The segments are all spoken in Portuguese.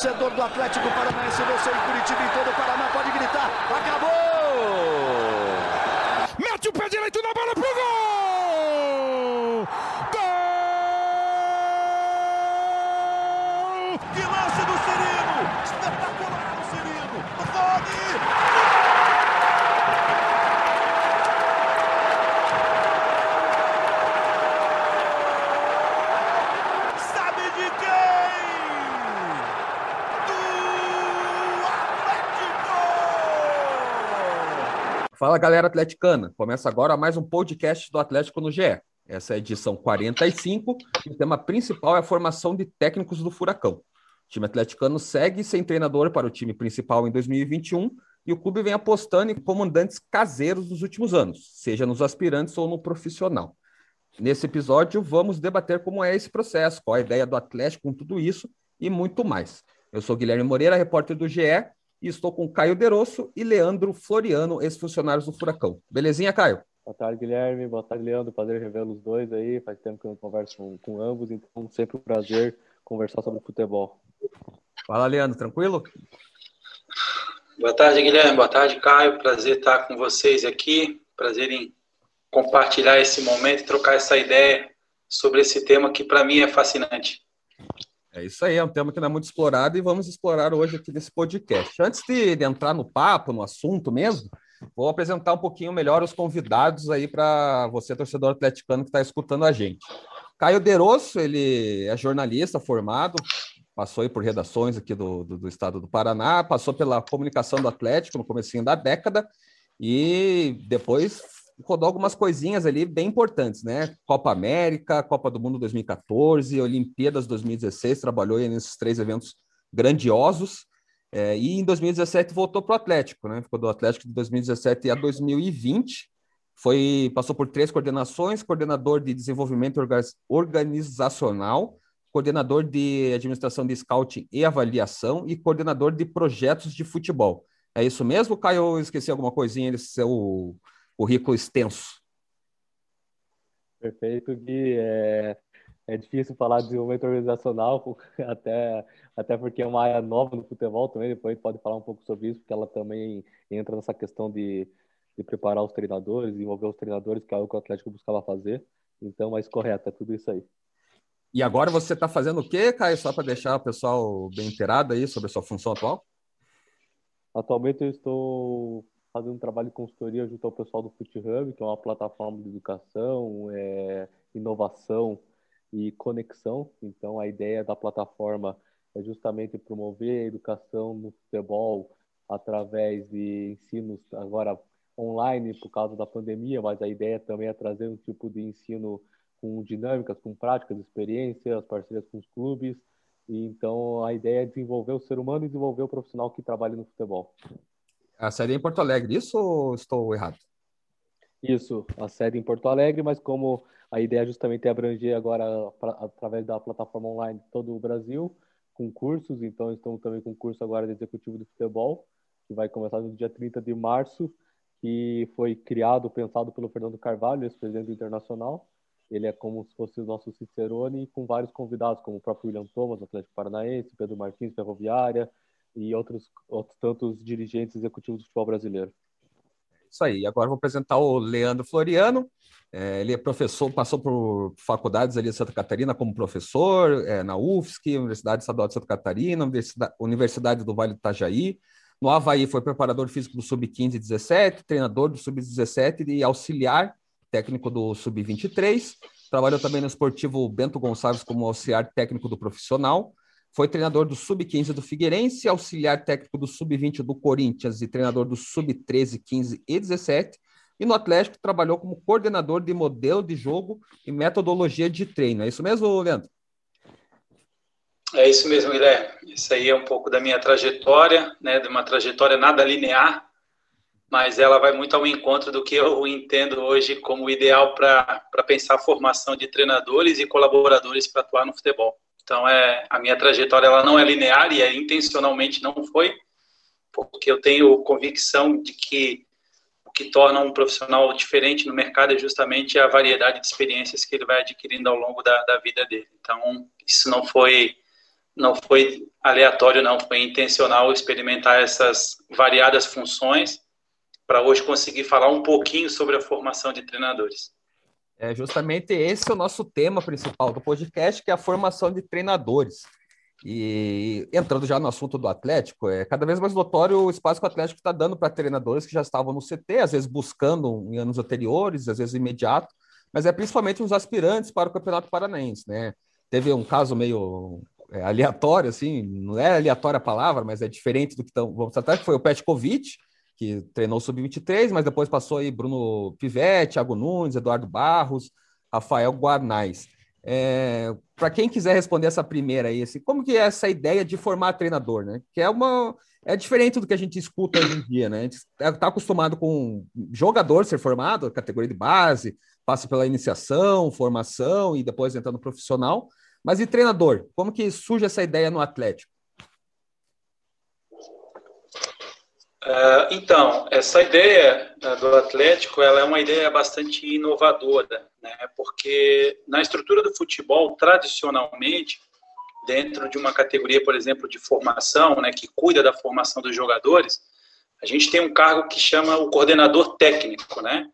torcedor do Atlético Paranaense, você em Curitiba e todo o Paraná pode gritar: acabou! Mete o pé direito na bola pro gol! Gol! Que lance do Cirino! Espetacular o Cirino! Rony! Sabe de quem? Do Atlético! Fala galera atleticana, começa agora mais um podcast do Atlético no GE. Essa é a edição 45 e o tema principal é a formação de técnicos do Furacão. O time atleticano segue sem treinador para o time principal em 2021 e o clube vem apostando em comandantes caseiros nos últimos anos, seja nos aspirantes ou no profissional. Nesse episódio, vamos debater como é esse processo, qual a ideia do Atlético com tudo isso e muito mais. Eu sou Guilherme Moreira, repórter do GE, e estou com Caio Derosso e Leandro Floriano, ex-funcionários do Furacão. Belezinha, Caio? Boa tarde, Guilherme. Boa tarde, Leandro. Prazer revê-los os dois aí. Faz tempo que eu não converso com, com ambos, então sempre um prazer conversar sobre futebol. Fala, Leandro, tranquilo? Boa tarde, Guilherme. Boa tarde, Caio. Prazer estar com vocês aqui. Prazer em compartilhar esse momento e trocar essa ideia sobre esse tema que para mim é fascinante. É isso aí, é um tema que não é muito explorado e vamos explorar hoje aqui nesse podcast. Antes de, de entrar no papo, no assunto mesmo, vou apresentar um pouquinho melhor os convidados aí para você, torcedor atleticano que está escutando a gente. Caio Derosso, ele é jornalista formado, passou aí por redações aqui do, do, do, estado do Paraná, passou pela comunicação do Atlético no comecinho da década e depois rodou algumas coisinhas ali bem importantes, né? Copa América, Copa do Mundo 2014, Olimpíadas 2016, trabalhou nesses três eventos grandiosos. É, e em 2017 voltou para o Atlético, né? Ficou do Atlético de 2017 a 2020. Foi, passou por três coordenações: coordenador de desenvolvimento organizacional, coordenador de administração de scouting e avaliação e coordenador de projetos de futebol. É isso mesmo, Caio? Eu esqueci alguma coisinha desse seu currículo extenso. Perfeito, Gui. É, é difícil falar de desenvolvimento organizacional, até, até porque é uma área nova no futebol também. Depois a gente pode falar um pouco sobre isso, porque ela também entra nessa questão de, de preparar os treinadores, desenvolver os treinadores, que é algo que o Atlético buscava fazer. Então, mas correto, é tudo isso aí. E agora você está fazendo o quê, Caio? Só para deixar o pessoal bem inteirado aí sobre a sua função atual? Atualmente eu estou fazendo um trabalho de consultoria junto ao pessoal do FootHub, que é uma plataforma de educação, é, inovação e conexão. Então, a ideia da plataforma é justamente promover a educação no futebol através de ensinos agora online por causa da pandemia, mas a ideia também é trazer um tipo de ensino com dinâmicas, com práticas, experiências, parcerias com os clubes. E, então, a ideia é desenvolver o ser humano e desenvolver o profissional que trabalha no futebol. A sede é em Porto Alegre, isso ou estou errado? Isso, a sede em Porto Alegre, mas como a ideia justamente é abranger agora, pra, através da plataforma online, todo o Brasil, com cursos, então estamos também com curso agora de executivo de futebol, que vai começar no dia 30 de março, que foi criado, pensado pelo Fernando Carvalho, ex-presidente do Internacional. Ele é como se fosse o nosso Cicerone, com vários convidados, como o próprio William Thomas, Atlético Paranaense, Pedro Martins, Ferroviária, e outros, outros tantos dirigentes executivos do futebol brasileiro. Isso aí. Agora vou apresentar o Leandro Floriano. É, ele é professor, passou por faculdades ali de Santa Catarina como professor, é, na UFSC, Universidade Estadual de Santa Catarina, Universidade, Universidade do Vale do Itajaí. No Havaí foi preparador físico do Sub-15 e 17, treinador do Sub-17 e auxiliar técnico do Sub-23. Trabalhou também no esportivo Bento Gonçalves como auxiliar técnico do profissional. Foi treinador do Sub-15 do Figueirense, auxiliar técnico do Sub-20 do Corinthians e treinador do Sub-13, 15 e 17. E no Atlético trabalhou como coordenador de modelo de jogo e metodologia de treino. É isso mesmo, Leandro? É isso mesmo, Guilherme. Isso aí é um pouco da minha trajetória, né, de uma trajetória nada linear, mas ela vai muito ao encontro do que eu entendo hoje como ideal para pensar a formação de treinadores e colaboradores para atuar no futebol. Então, é, a minha trajetória ela não é linear e é, intencionalmente não foi, porque eu tenho convicção de que o que torna um profissional diferente no mercado é justamente a variedade de experiências que ele vai adquirindo ao longo da, da vida dele. Então, isso não foi não foi aleatório, não, foi intencional experimentar essas variadas funções para hoje conseguir falar um pouquinho sobre a formação de treinadores. É justamente esse é o nosso tema principal do podcast, que é a formação de treinadores. E entrando já no assunto do Atlético, é cada vez mais notório o espaço que o Atlético está dando para treinadores que já estavam no CT, às vezes buscando em anos anteriores, às vezes imediato, mas é principalmente os aspirantes para o Campeonato Paranaense, né? Teve um caso meio é, aleatório, assim, não é aleatória a palavra, mas é diferente do que estão, vamos tratar, que foi o Petkovic, que treinou o Sub-23, mas depois passou aí Bruno Pivetti, Thiago Nunes, Eduardo Barros, Rafael Guarnais. É, para quem quiser responder essa primeira aí, assim, como que é essa ideia de formar treinador, né? Que é uma é diferente do que a gente escuta hoje em dia, né? A gente está acostumado com jogador ser formado, categoria de base, passa pela iniciação, formação e depois entra no profissional. Mas e treinador? Como que surge essa ideia no Atlético? Então, essa ideia uh, do Atlético, ela é uma ideia bastante inovadora, né? Porque na estrutura do futebol, tradicionalmente, dentro de uma categoria, por exemplo, de formação, né, que cuida da formação dos jogadores, a gente tem um cargo que chama o coordenador técnico, né?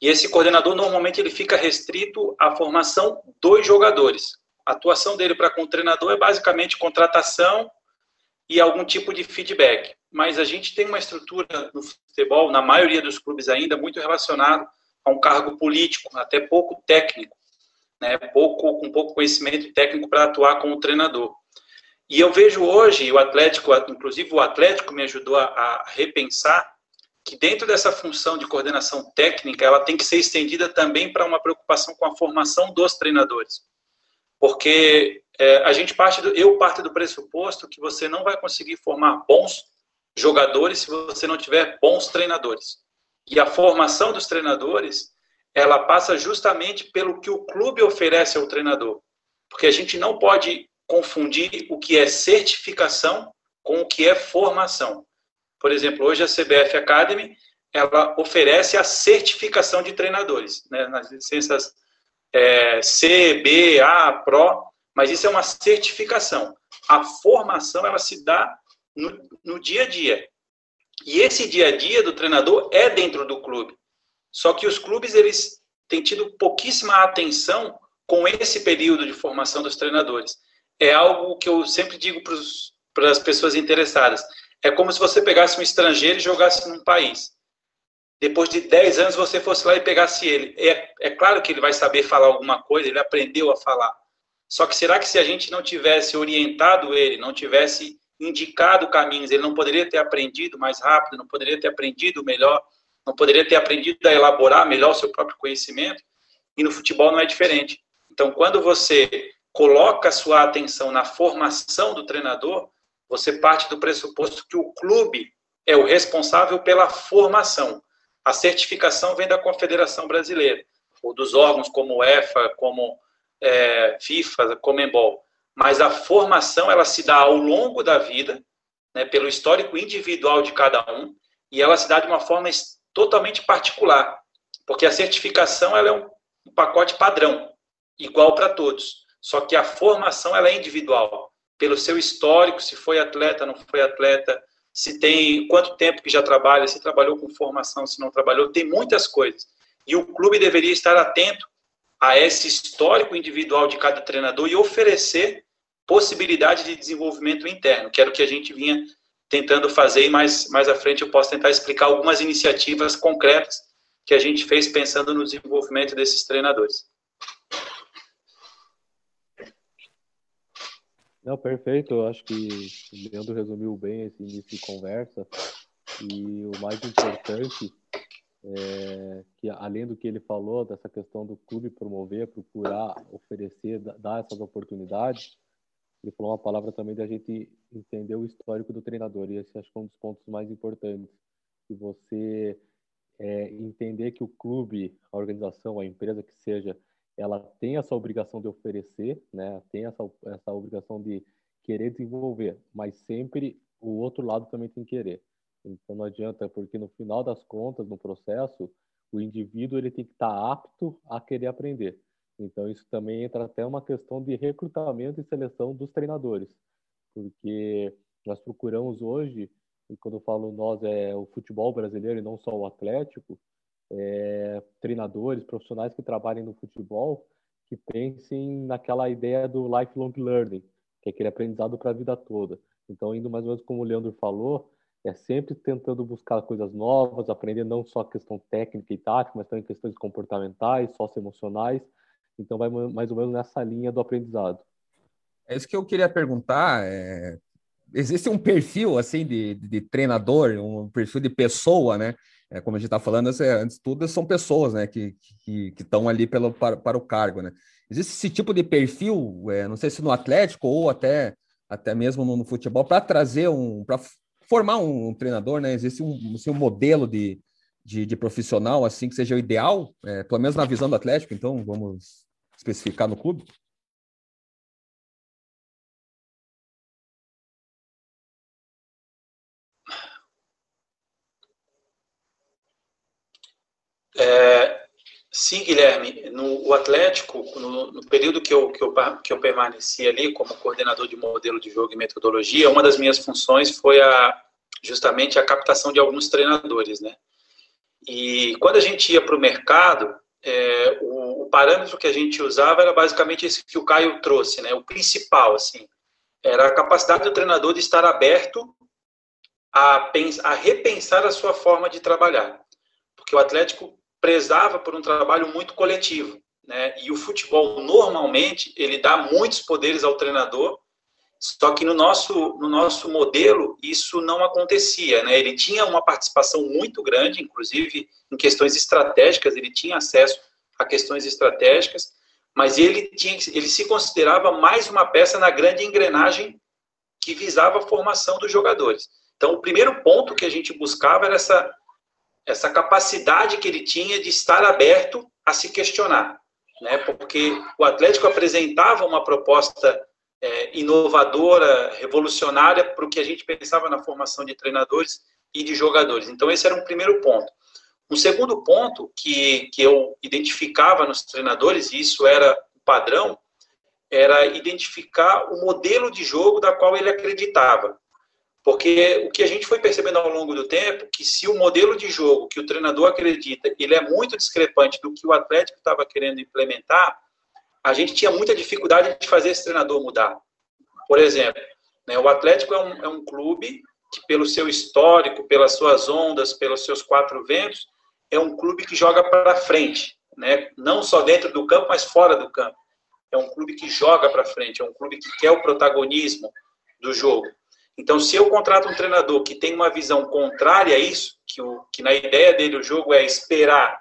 E esse coordenador normalmente ele fica restrito à formação dos jogadores. A atuação dele para com o treinador é basicamente contratação e algum tipo de feedback. Mas a gente tem uma estrutura no futebol, na maioria dos clubes ainda, muito relacionado a um cargo político, até pouco técnico, né? pouco, com pouco conhecimento técnico para atuar como treinador. E eu vejo hoje, o Atlético, inclusive o Atlético me ajudou a, a repensar que dentro dessa função de coordenação técnica, ela tem que ser estendida também para uma preocupação com a formação dos treinadores. Porque é, a gente parte do, eu parto do pressuposto que você não vai conseguir formar bons jogadores se você não tiver bons treinadores. E a formação dos treinadores, ela passa justamente pelo que o clube oferece ao treinador. Porque a gente não pode confundir o que é certificação com o que é formação. Por exemplo, hoje a CBF Academy, ela oferece a certificação de treinadores, né, nas licenças é, C, B, A, Pro, mas isso é uma certificação. A formação, ela se dá no, no dia a dia. E esse dia a dia do treinador é dentro do clube. Só que os clubes eles têm tido pouquíssima atenção com esse período de formação dos treinadores. É algo que eu sempre digo para as pessoas interessadas. É como se você pegasse um estrangeiro e jogasse num país. Depois de 10 anos você fosse lá e pegasse ele. É, é claro que ele vai saber falar alguma coisa, ele aprendeu a falar. Só que será que se a gente não tivesse orientado ele, não tivesse indicado caminhos, ele não poderia ter aprendido mais rápido, não poderia ter aprendido melhor, não poderia ter aprendido a elaborar melhor o seu próprio conhecimento. E no futebol não é diferente. Então, quando você coloca sua atenção na formação do treinador, você parte do pressuposto que o clube é o responsável pela formação. A certificação vem da Confederação Brasileira, ou dos órgãos como EFA, como é, FIFA, Comembol mas a formação ela se dá ao longo da vida, né, pelo histórico individual de cada um, e ela se dá de uma forma totalmente particular, porque a certificação ela é um, um pacote padrão, igual para todos, só que a formação ela é individual, pelo seu histórico, se foi atleta, não foi atleta, se tem quanto tempo que já trabalha, se trabalhou com formação, se não trabalhou, tem muitas coisas. E o clube deveria estar atento a esse histórico individual de cada treinador e oferecer possibilidade de desenvolvimento interno, que era o que a gente vinha tentando fazer e mais, mais à frente eu posso tentar explicar algumas iniciativas concretas que a gente fez pensando no desenvolvimento desses treinadores. Não, perfeito. Eu acho que o Leandro resumiu bem esse início de conversa. E o mais importante é que, além do que ele falou, dessa questão do clube promover, procurar oferecer, dar essas oportunidades, ele falou uma palavra também da gente entender o histórico do treinador, e esse acho que é um dos pontos mais importantes. Que você é, entender que o clube, a organização, a empresa que seja, ela tem essa obrigação de oferecer, né? tem essa, essa obrigação de querer desenvolver, mas sempre o outro lado também tem que querer. Então não adianta, porque no final das contas, no processo, o indivíduo ele tem que estar apto a querer aprender. Então, isso também entra até uma questão de recrutamento e seleção dos treinadores. porque nós procuramos hoje, e quando eu falo nós é o futebol brasileiro e não só o Atlético, é, treinadores, profissionais que trabalhem no futebol, que pensem naquela ideia do lifelong learning, que é aquele aprendizado para a vida toda. Então, indo mais ou menos como o Leandro falou, é sempre tentando buscar coisas novas, aprender não só a questão técnica e tática, mas também questões comportamentais, socioemocionais. Então, vai mais ou menos nessa linha do aprendizado. É isso que eu queria perguntar. É... Existe um perfil assim de, de, treinador, um perfil de pessoa, né? É, como a gente está falando, é, antes de tudo, são pessoas né, que estão que, ali pelo, para, para o cargo. Né? Existe esse tipo de perfil, é, não sei se no Atlético ou até, até mesmo no, no futebol, para trazer um. para formar um, um, treinador, né? Existe um, assim, um modelo de, de, de, profissional assim que seja o ideal, é, pelo menos na visão do Atlético, então vamos especificar no clube? É, sim, Guilherme, no o Atlético, no, no, período que eu, que, eu, que eu permaneci ali como coordenador de modelo de jogo e metodologia, uma das minhas funções foi a, justamente a captação de alguns treinadores, né? E quando a gente ia para o mercado, é, o, o, parâmetro que a gente usava era basicamente esse que o Caio trouxe, né? O principal, assim, era a capacidade do treinador de estar aberto a, a repensar a sua forma de trabalhar. Porque o Atlético prezava por um trabalho muito coletivo, né? E o futebol normalmente ele dá muitos poderes ao treinador, só que no nosso no nosso modelo isso não acontecia, né? Ele tinha uma participação muito grande, inclusive em questões estratégicas, ele tinha acesso a questões estratégicas, mas ele tinha ele se considerava mais uma peça na grande engrenagem que visava a formação dos jogadores. Então, o primeiro ponto que a gente buscava era essa essa capacidade que ele tinha de estar aberto a se questionar, né? Porque o Atlético apresentava uma proposta é, inovadora, revolucionária para o que a gente pensava na formação de treinadores e de jogadores. Então esse era um primeiro ponto. Um segundo ponto que, que eu identificava nos treinadores, e isso era o padrão, era identificar o modelo de jogo da qual ele acreditava. Porque o que a gente foi percebendo ao longo do tempo, que se o modelo de jogo que o treinador acredita, ele é muito discrepante do que o Atlético estava querendo implementar, a gente tinha muita dificuldade de fazer esse treinador mudar. Por exemplo, né, o Atlético é um, é um clube que, pelo seu histórico, pelas suas ondas, pelos seus quatro ventos, é um clube que joga para frente, né? não só dentro do campo, mas fora do campo. É um clube que joga para frente, é um clube que quer o protagonismo do jogo. Então, se eu contrato um treinador que tem uma visão contrária a isso, que, o, que na ideia dele o jogo é esperar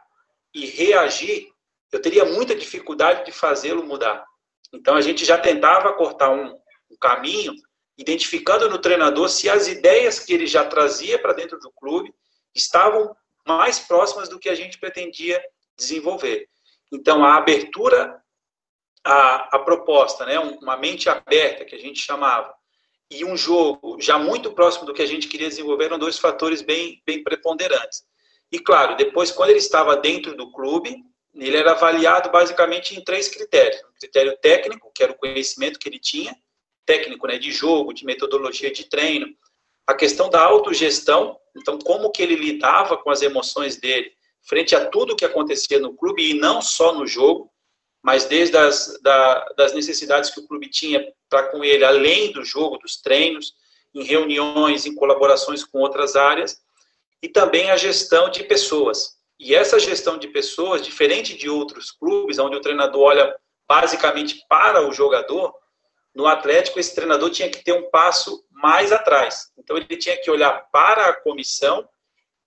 e reagir, eu teria muita dificuldade de fazê-lo mudar. Então, a gente já tentava cortar um, um caminho, identificando no treinador se as ideias que ele já trazia para dentro do clube estavam mais próximas do que a gente pretendia desenvolver. Então, a abertura à, à proposta, né, uma mente aberta, que a gente chamava, e um jogo já muito próximo do que a gente queria desenvolver eram dois fatores bem, bem preponderantes. E claro, depois, quando ele estava dentro do clube, ele era avaliado basicamente em três critérios. Um critério técnico, que era o conhecimento que ele tinha, técnico né, de jogo, de metodologia de treino. A questão da autogestão, então como que ele lidava com as emoções dele frente a tudo que acontecia no clube e não só no jogo mas desde as da, das necessidades que o clube tinha para com ele, além do jogo, dos treinos, em reuniões, em colaborações com outras áreas, e também a gestão de pessoas. E essa gestão de pessoas, diferente de outros clubes, onde o treinador olha basicamente para o jogador, no Atlético esse treinador tinha que ter um passo mais atrás. Então ele tinha que olhar para a comissão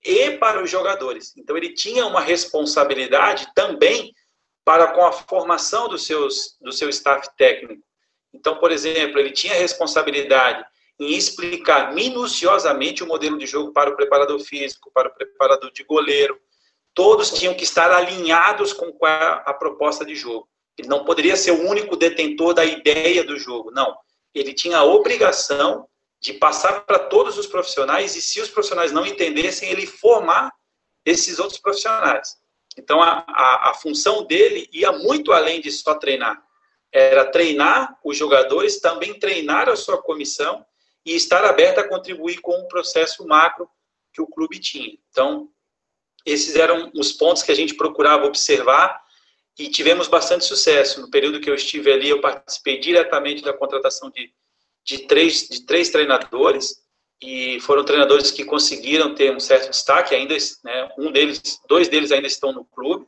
e para os jogadores. Então ele tinha uma responsabilidade também para com a formação dos seus, do seu staff técnico. Então, por exemplo, ele tinha responsabilidade em explicar minuciosamente o modelo de jogo para o preparador físico, para o preparador de goleiro. Todos tinham que estar alinhados com a, a proposta de jogo. Ele não poderia ser o único detentor da ideia do jogo, não. Ele tinha a obrigação de passar para todos os profissionais e, se os profissionais não entendessem, ele formar esses outros profissionais. Então, a, a, a função dele ia muito além de só treinar. era treinar os jogadores, também treinar a sua comissão e estar aberta a contribuir com o processo macro que o clube tinha. Então, esses eram os pontos que a gente procurava observar e tivemos bastante sucesso. No período que eu estive ali, eu participei diretamente da contratação de, de, três, de três treinadores e foram treinadores que conseguiram ter um certo destaque. Ainda, né, um deles, dois deles ainda estão no clube,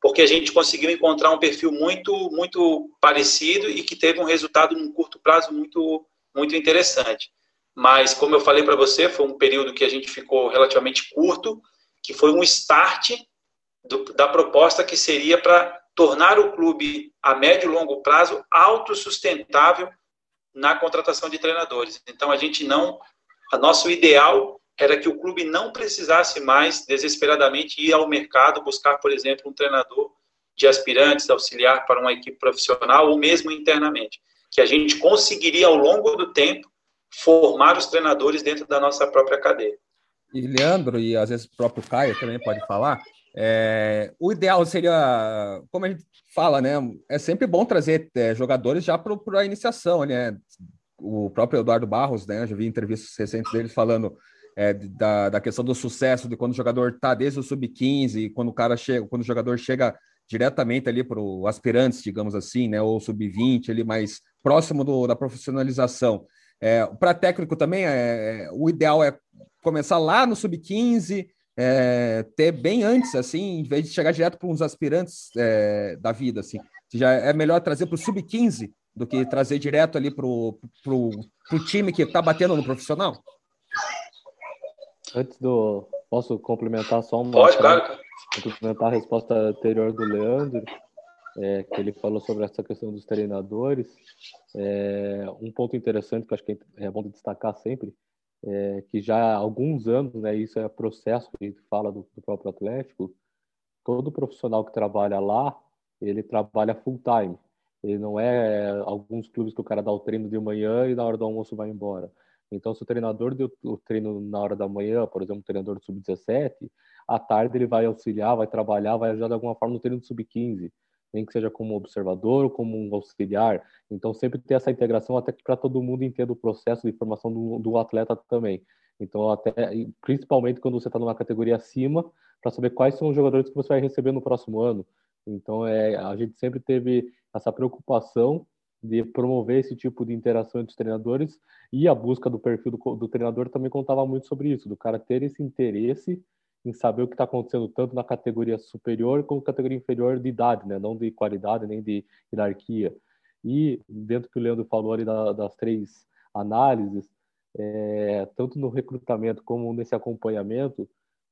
porque a gente conseguiu encontrar um perfil muito, muito parecido e que teve um resultado num curto prazo muito, muito interessante. Mas, como eu falei para você, foi um período que a gente ficou relativamente curto, que foi um start do, da proposta que seria para tornar o clube a médio e longo prazo autossustentável na contratação de treinadores. Então a gente não, nosso ideal era que o clube não precisasse mais desesperadamente ir ao mercado buscar, por exemplo, um treinador de aspirantes, auxiliar para uma equipe profissional ou mesmo internamente, que a gente conseguiria ao longo do tempo formar os treinadores dentro da nossa própria cadeia. E Leandro, e às vezes o próprio Caio também pode falar, é, o ideal seria, como a gente fala, né? É sempre bom trazer é, jogadores já para a iniciação, né? O próprio Eduardo Barros, né? Já vi entrevistas recentes dele falando é, da, da questão do sucesso, de quando o jogador está desde o sub-15, quando o cara chega, quando o jogador chega diretamente ali para o aspirantes, digamos assim, né? Ou sub-20, ali mais próximo do, da profissionalização. É, para técnico também, é, é, o ideal é começar lá no sub-15, é, ter bem antes, assim, em vez de chegar direto para uns aspirantes é, da vida, assim. Já é melhor trazer para o sub-15 do que trazer direto ali para o time que está batendo no profissional? Antes do. Posso complementar só uma. Pode, claro. Complementar a resposta anterior do Leandro, é, que ele falou sobre essa questão dos treinadores. É, um ponto interessante que acho que é bom destacar sempre é, que já há alguns anos, né, isso é processo que a gente fala do, do próprio Atlético, todo profissional que trabalha lá, ele trabalha full time. Ele não é alguns clubes que o cara dá o treino de manhã e na hora do almoço vai embora. Então, se o treinador deu o treino na hora da manhã, por exemplo, o treinador do sub-17, à tarde ele vai auxiliar, vai trabalhar, vai ajudar de alguma forma no treino do sub-15 nem que seja como observador ou como um auxiliar. Então, sempre ter essa integração até que para todo mundo entenda o processo de formação do, do atleta também. Então, até principalmente quando você está numa categoria acima, para saber quais são os jogadores que você vai receber no próximo ano. Então, é, a gente sempre teve essa preocupação de promover esse tipo de interação entre os treinadores e a busca do perfil do, do treinador também contava muito sobre isso, do cara ter esse interesse em saber o que está acontecendo tanto na categoria superior como na categoria inferior de idade, né? não de qualidade nem de hierarquia. E dentro que o Leandro falou ali da, das três análises, é, tanto no recrutamento como nesse acompanhamento,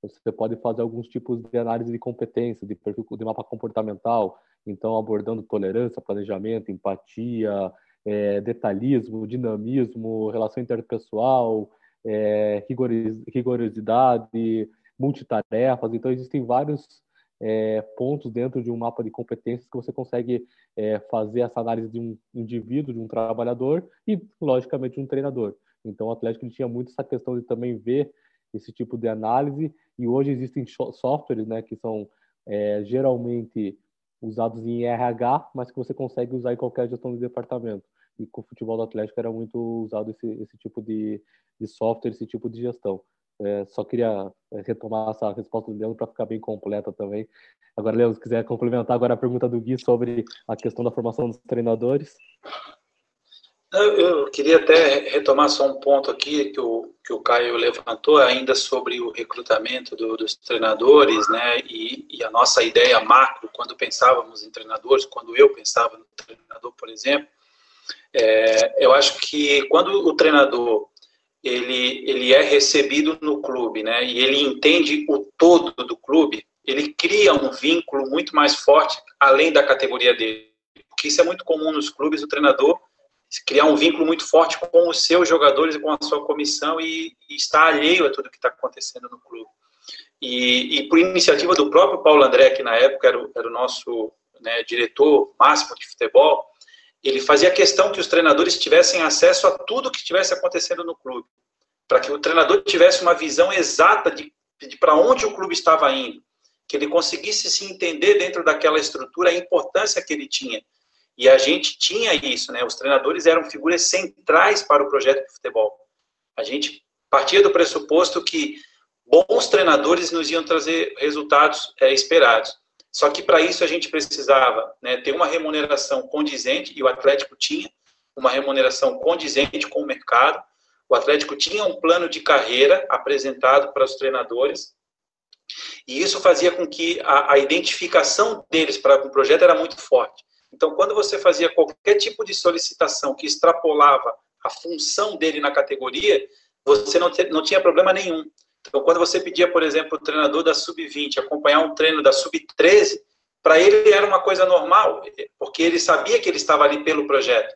você pode fazer alguns tipos de análise de competência, de perfil de mapa comportamental, então abordando tolerância, planejamento, empatia, é, detalhismo, dinamismo, relação interpessoal, é, rigorosidade, multitarefas, então existem vários é, pontos dentro de um mapa de competências que você consegue é, fazer essa análise de um indivíduo, de um trabalhador e, logicamente, de um treinador. Então, o Atlético tinha muito essa questão de também ver esse tipo de análise e hoje existem softwares né, que são é, geralmente usados em RH, mas que você consegue usar em qualquer gestão de departamento. E com o futebol do Atlético era muito usado esse, esse tipo de, de software, esse tipo de gestão. É, só queria é, retomar essa resposta do Leandro para ficar bem completa também. Agora, Leandro, se quiser complementar agora a pergunta do Gui sobre a questão da formação dos treinadores. Eu queria até retomar só um ponto aqui que o, que o Caio levantou, ainda sobre o recrutamento do, dos treinadores, né? E, e, a nossa ideia macro, quando pensávamos em treinadores, quando eu pensava no treinador, por exemplo, é, eu acho que quando o treinador ele, ele é recebido no clube, né? E ele entende o todo do clube, ele cria um vínculo muito mais forte além da categoria dele. Porque isso é muito comum nos clubes, o treinador criar um vínculo muito forte com os seus jogadores e com a sua comissão e, e estar alheio a tudo que está acontecendo no clube. E, e, por iniciativa do próprio Paulo André, que na época era o, era o nosso né, diretor máximo de futebol, ele fazia questão que os treinadores tivessem acesso a tudo que estivesse acontecendo no clube, para que o treinador tivesse uma visão exata de, de para onde o clube estava indo, que ele conseguisse se entender dentro daquela estrutura a importância que ele tinha. E a gente tinha isso, né? Os treinadores eram figuras centrais para o projeto de futebol. A gente partia do pressuposto que bons treinadores nos iam trazer resultados é, esperados. Só que para isso a gente precisava né, ter uma remuneração condizente, e o Atlético tinha uma remuneração condizente com o mercado. O Atlético tinha um plano de carreira apresentado para os treinadores, e isso fazia com que a, a identificação deles para o projeto era muito forte. Então, quando você fazia qualquer tipo de solicitação que extrapolava a função dele na categoria, você não, te, não tinha problema nenhum. Então, quando você pedia, por exemplo, o treinador da sub-20 acompanhar um treino da sub-13, para ele era uma coisa normal, porque ele sabia que ele estava ali pelo projeto.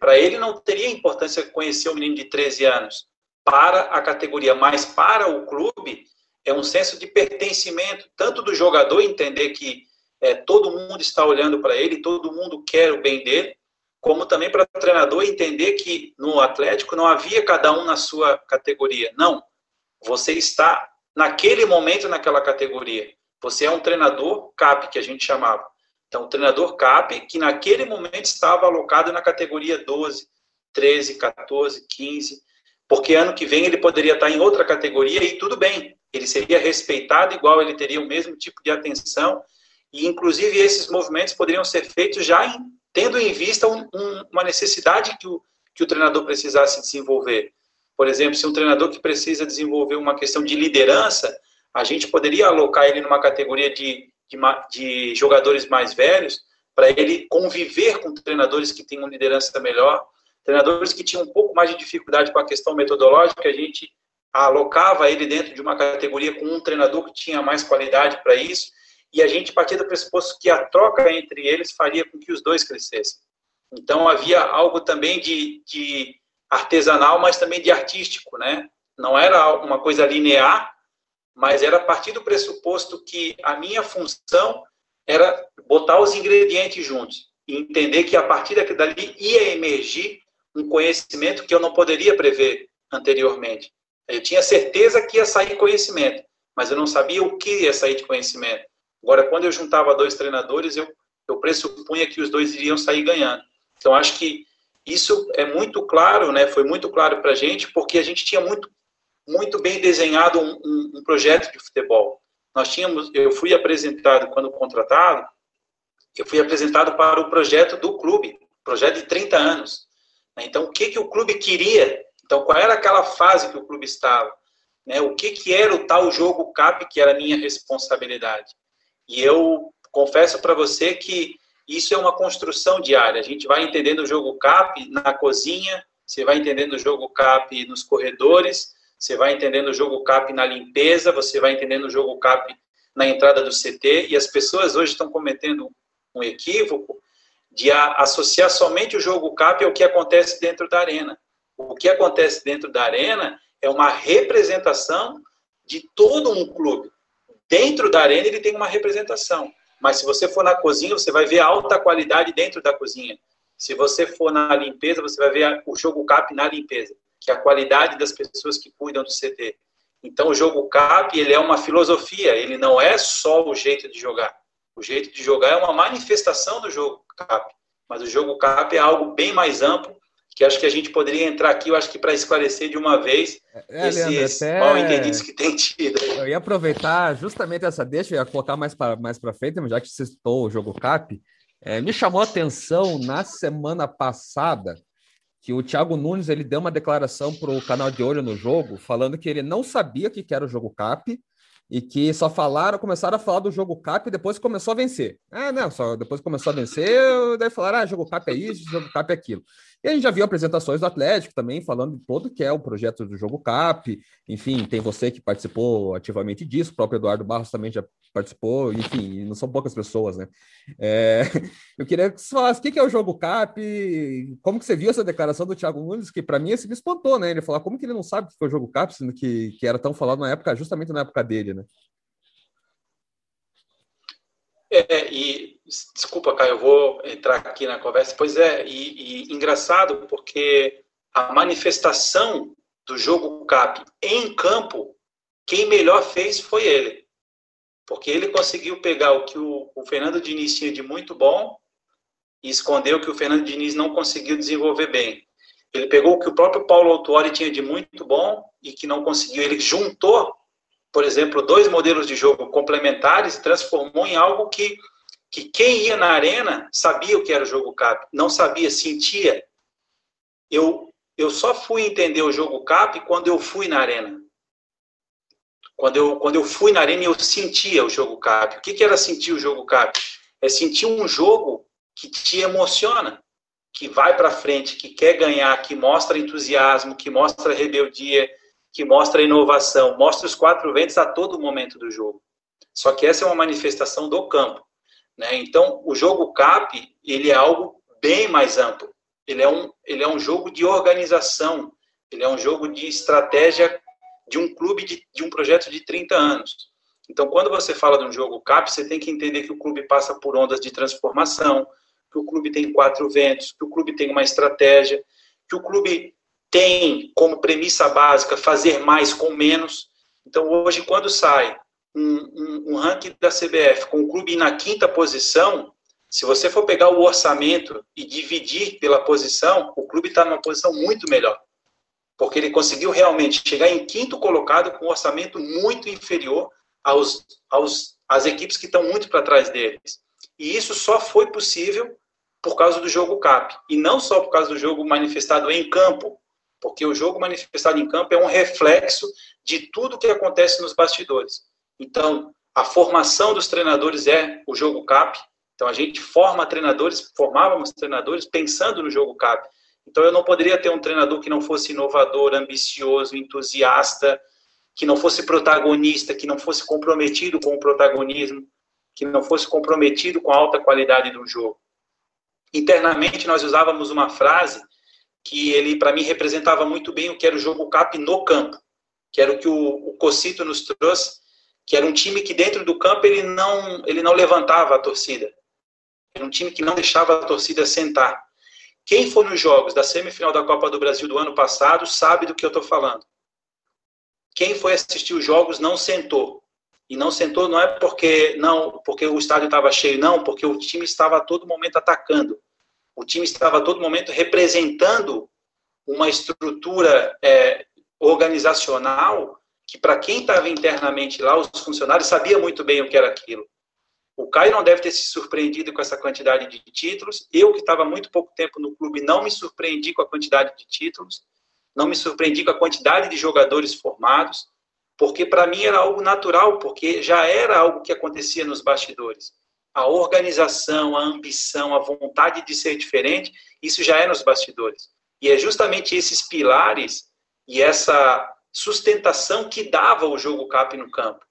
Para ele não teria importância conhecer um menino de 13 anos para a categoria, mas para o clube é um senso de pertencimento, tanto do jogador entender que é, todo mundo está olhando para ele, todo mundo quer o bem dele, como também para o treinador entender que no Atlético não havia cada um na sua categoria. Não, você está naquele momento naquela categoria. Você é um treinador CAP, que a gente chamava. Então, o treinador CAP, que naquele momento estava alocado na categoria 12, 13, 14, 15, porque ano que vem ele poderia estar em outra categoria e tudo bem, ele seria respeitado igual, ele teria o mesmo tipo de atenção, e inclusive esses movimentos poderiam ser feitos já em, tendo em vista um, um, uma necessidade que o, que o treinador precisasse desenvolver. Por exemplo, se um treinador que precisa desenvolver uma questão de liderança, a gente poderia alocar ele numa categoria de, de, de jogadores mais velhos, para ele conviver com treinadores que tenham liderança melhor, treinadores que tinham um pouco mais de dificuldade com a questão metodológica, a gente alocava ele dentro de uma categoria com um treinador que tinha mais qualidade para isso, e a gente partia do pressuposto que a troca entre eles faria com que os dois crescessem. Então havia algo também de, de artesanal, mas também de artístico, né? Não era uma coisa linear, mas era a partir do pressuposto que a minha função era botar os ingredientes juntos e entender que a partir dali ia emergir um conhecimento que eu não poderia prever anteriormente. Eu tinha certeza que ia sair conhecimento, mas eu não sabia o que ia sair de conhecimento. Agora, quando eu juntava dois treinadores, eu, eu pressupunha que os dois iriam sair ganhando. Então, acho que isso é muito claro, né? Foi muito claro para a gente, porque a gente tinha muito, muito bem desenhado um, um, um, projeto de futebol. Nós tínhamos, eu fui apresentado quando contratado, eu fui apresentado para o projeto do clube, projeto de 30 anos. Então, o que que o clube queria? Então, qual era aquela fase que o clube estava? Né? O que que era o tal jogo CAP que era a minha responsabilidade? E eu confesso para você que isso é uma construção diária. A gente vai entendendo o jogo CAP na cozinha, você vai entendendo o jogo CAP nos corredores, você vai entendendo o jogo CAP na limpeza, você vai entendendo o jogo CAP na entrada do CT, e as pessoas hoje estão cometendo um equívoco de associar somente o jogo CAP ao que acontece dentro da arena. O que acontece dentro da arena é uma representação de todo um clube. Dentro da arena ele tem uma representação. Mas se você for na cozinha, você vai ver alta qualidade dentro da cozinha. Se você for na limpeza, você vai ver o jogo CAP na limpeza, que é a qualidade das pessoas que cuidam do CT. Então, o jogo CAP, ele é uma filosofia, ele não é só o jeito de jogar. O jeito de jogar é uma manifestação do jogo CAP. Mas o jogo CAP é algo bem mais amplo que acho que a gente poderia entrar aqui, eu acho que para esclarecer de uma vez é, esses até... mal entendidos que tem tido. Eu ia aproveitar justamente essa deixa, eu ia colocar mais para mais frente, já que você citou o jogo CAP. É, me chamou a atenção na semana passada que o Thiago Nunes ele deu uma declaração para o canal de olho no jogo, falando que ele não sabia o que era o jogo CAP e que só falaram, começaram a falar do jogo CAP e depois começou a vencer. Ah, não, só depois começou a vencer, daí falaram, ah, jogo CAP é isso, jogo CAP é aquilo. E a gente já viu apresentações do Atlético também falando de todo que é o projeto do jogo CAP. Enfim, tem você que participou ativamente disso, o próprio Eduardo Barros também já participou, enfim, não são poucas pessoas, né? É, eu queria que você falasse o que é o jogo CAP, como que você viu essa declaração do Thiago Nunes, que para mim esse me espantou, né? Ele falou como que ele não sabe o que é o jogo CAP, sendo que, que era tão falado na época, justamente na época dele, né? É, e desculpa, Caio, eu vou entrar aqui na conversa. Pois é, e, e engraçado porque a manifestação do jogo CAP em campo, quem melhor fez foi ele. Porque ele conseguiu pegar o que o, o Fernando Diniz tinha de muito bom e escondeu o que o Fernando Diniz não conseguiu desenvolver bem. Ele pegou o que o próprio Paulo Autuori tinha de muito bom e que não conseguiu. Ele juntou, por exemplo, dois modelos de jogo complementares transformou em algo que, que quem ia na arena sabia o que era o jogo CAP. Não sabia, sentia. Eu, eu só fui entender o jogo CAP quando eu fui na arena. Quando eu, quando eu fui na arena, eu sentia o jogo CAP. O que, que era sentir o jogo CAP? É sentir um jogo que te emociona, que vai para frente, que quer ganhar, que mostra entusiasmo, que mostra rebeldia, que mostra inovação, mostra os quatro ventos a todo momento do jogo. Só que essa é uma manifestação do campo. Né? Então, o jogo CAP, ele é algo bem mais amplo. Ele é, um, ele é um jogo de organização, ele é um jogo de estratégia de um clube de, de um projeto de 30 anos. Então, quando você fala de um jogo CAP, você tem que entender que o clube passa por ondas de transformação, que o clube tem quatro ventos, que o clube tem uma estratégia, que o clube tem como premissa básica fazer mais com menos. Então, hoje, quando sai um, um, um ranking da CBF com o clube na quinta posição, se você for pegar o orçamento e dividir pela posição, o clube está numa posição muito melhor porque ele conseguiu realmente chegar em quinto colocado com um orçamento muito inferior aos, aos às equipes que estão muito para trás deles. E isso só foi possível por causa do jogo CAP. E não só por causa do jogo manifestado em campo, porque o jogo manifestado em campo é um reflexo de tudo que acontece nos bastidores. Então, a formação dos treinadores é o jogo CAP. Então, a gente forma treinadores, formávamos treinadores pensando no jogo CAP. Então eu não poderia ter um treinador que não fosse inovador, ambicioso, entusiasta, que não fosse protagonista, que não fosse comprometido com o protagonismo, que não fosse comprometido com a alta qualidade do jogo. Internamente nós usávamos uma frase que ele para mim representava muito bem o que era o jogo CAP no campo, que era o que o, o Cocito nos trouxe, que era um time que dentro do campo ele não ele não levantava a torcida. Era um time que não deixava a torcida sentar. Quem for nos jogos da semifinal da Copa do Brasil do ano passado sabe do que eu estou falando. Quem foi assistir os jogos não sentou. E não sentou não é porque não porque o estádio estava cheio, não, porque o time estava a todo momento atacando. O time estava a todo momento representando uma estrutura é, organizacional que, para quem estava internamente lá, os funcionários sabia muito bem o que era aquilo. O Caio não deve ter se surpreendido com essa quantidade de títulos. Eu, que estava muito pouco tempo no clube, não me surpreendi com a quantidade de títulos, não me surpreendi com a quantidade de jogadores formados, porque para mim era algo natural, porque já era algo que acontecia nos bastidores. A organização, a ambição, a vontade de ser diferente, isso já é nos bastidores. E é justamente esses pilares e essa sustentação que dava o jogo CAP no campo.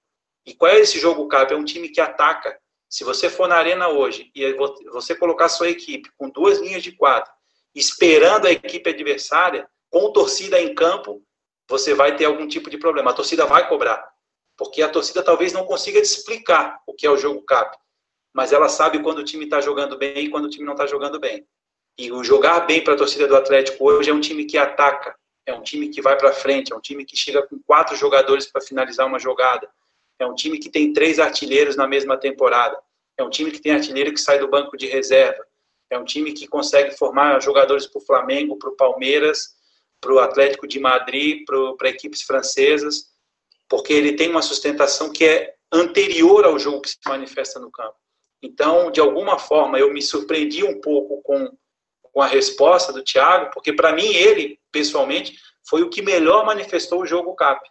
E qual é esse jogo CAP? É um time que ataca, se você for na arena hoje e você colocar sua equipe com duas linhas de quatro, esperando a equipe adversária, com torcida em campo, você vai ter algum tipo de problema. A torcida vai cobrar. Porque a torcida talvez não consiga te explicar o que é o jogo CAP. Mas ela sabe quando o time está jogando bem e quando o time não está jogando bem. E o jogar bem para a torcida do Atlético hoje é um time que ataca, é um time que vai para frente, é um time que chega com quatro jogadores para finalizar uma jogada, é um time que tem três artilheiros na mesma temporada. É um time que tem artilheiro que sai do banco de reserva. É um time que consegue formar jogadores para o Flamengo, para o Palmeiras, para o Atlético de Madrid, para equipes francesas, porque ele tem uma sustentação que é anterior ao jogo que se manifesta no campo. Então, de alguma forma, eu me surpreendi um pouco com, com a resposta do Thiago, porque para mim ele, pessoalmente, foi o que melhor manifestou o jogo CAP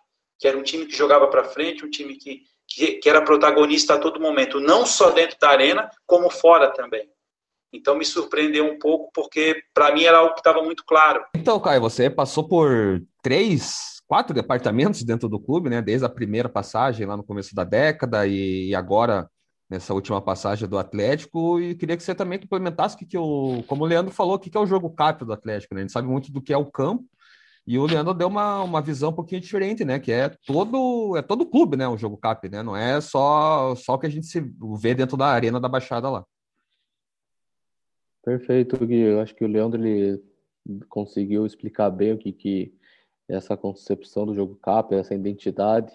que era um time que jogava para frente, um time que, que, que, era protagonista a todo momento, não só dentro da arena, como fora também. Então me surpreendeu um pouco, porque para mim era algo que estava muito claro. Então, Caio, você passou por três, quatro departamentos dentro do clube, né? Desde a primeira passagem lá no começo da década e agora nessa última passagem do Atlético e queria que você também complementasse que, que o, como o Leandro falou, o que, que é o jogo CAP do Atlético, né? A gente sabe muito do que é o campo, e o Leandro deu uma, uma visão um pouquinho diferente, né? Que é todo é todo clube, né? O jogo CAP, né? Não é só só o que a gente se vê dentro da arena da Baixada lá. Perfeito, Gui. Eu acho que o Leandro ele conseguiu explicar bem o que, que é essa concepção do jogo CAP, essa identidade,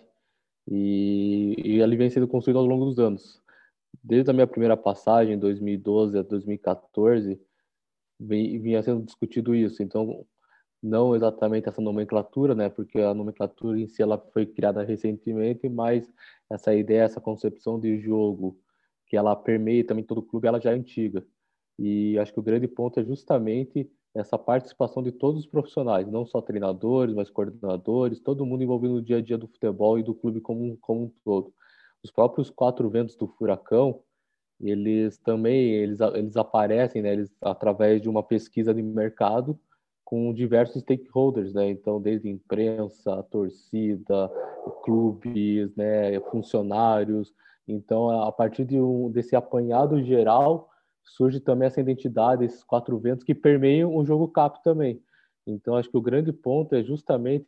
e, e ele vem sendo construído ao longo dos anos. Desde a minha primeira passagem, 2012 a 2014, vinha sendo discutido isso. Então, não exatamente essa nomenclatura, né? Porque a nomenclatura em si ela foi criada recentemente, mas essa ideia, essa concepção de jogo que ela permeia também todo o clube, ela já é antiga. E acho que o grande ponto é justamente essa participação de todos os profissionais, não só treinadores, mas coordenadores, todo mundo envolvido no dia a dia do futebol e do clube como, como um todo. Os próprios quatro ventos do furacão, eles também eles, eles aparecem, né, eles através de uma pesquisa de mercado com diversos stakeholders, né? Então, desde imprensa, torcida, clubes, né, funcionários. Então, a partir de um, desse apanhado geral, surge também essa identidade, esses quatro ventos que permeiam o jogo CAP também. Então, acho que o grande ponto é justamente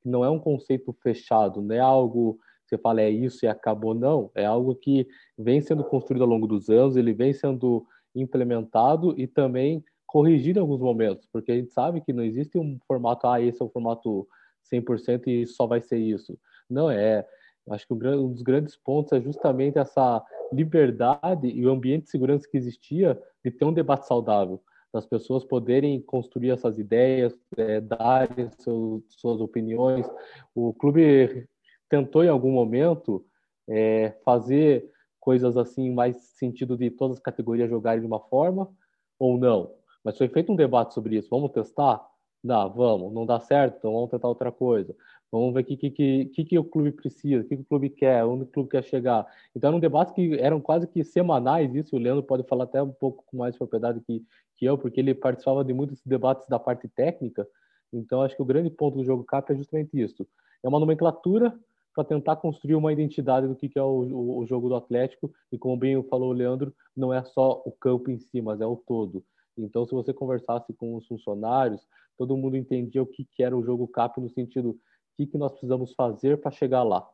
que não é um conceito fechado, não é algo você fala é isso e acabou, não. É algo que vem sendo construído ao longo dos anos, ele vem sendo implementado e também corrigido em alguns momentos, porque a gente sabe que não existe um formato, ah, esse é o formato 100% e só vai ser isso. Não é. Acho que um dos grandes pontos é justamente essa liberdade e o ambiente de segurança que existia de ter um debate saudável, das pessoas poderem construir essas ideias, é, darem seu, suas opiniões. O clube tentou em algum momento é, fazer coisas assim mais sentido de todas as categorias jogarem de uma forma ou não. Mas foi feito um debate sobre isso. Vamos testar? Dá, vamos. Não dá certo? Então vamos tentar outra coisa. Vamos ver o que, que, que, que, o clube precisa, o que, que o clube quer, onde o clube quer chegar. Então, eram debates que eram quase que semanais, isso o Leandro pode falar até um pouco com mais propriedade que, que eu, porque ele participava de muitos debates da parte técnica. Então, acho que o grande ponto do jogo CAP é justamente isso. É uma nomenclatura para tentar construir uma identidade do que, que é o, o, o, jogo do Atlético. E como bem falou o Leandro, não é só o campo em si, mas é o todo. Então, se você conversasse com os funcionários, todo mundo entendia o que, que era o jogo CAP no sentido que, que nós precisamos fazer para chegar lá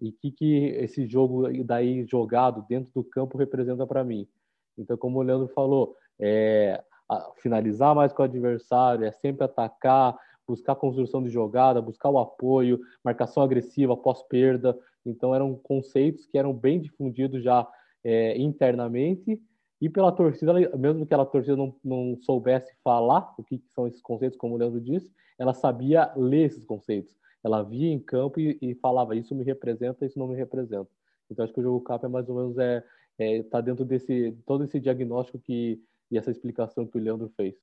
e o que, que esse jogo daí jogado dentro do campo representa para mim. Então, como o Leandro falou, é, finalizar mais com o adversário, é sempre atacar, buscar construção de jogada, buscar o apoio, marcação agressiva pós-perda. Então, eram conceitos que eram bem difundidos já é, internamente e pela torcida, mesmo que a torcida não, não soubesse falar o que, que são esses conceitos, como o Leandro disse, ela sabia ler esses conceitos. Ela via em campo e, e, falava isso me representa, isso não me representa. Então acho que o jogo CAP é mais ou menos é, é tá dentro desse todo esse diagnóstico que e essa explicação que o Leandro fez.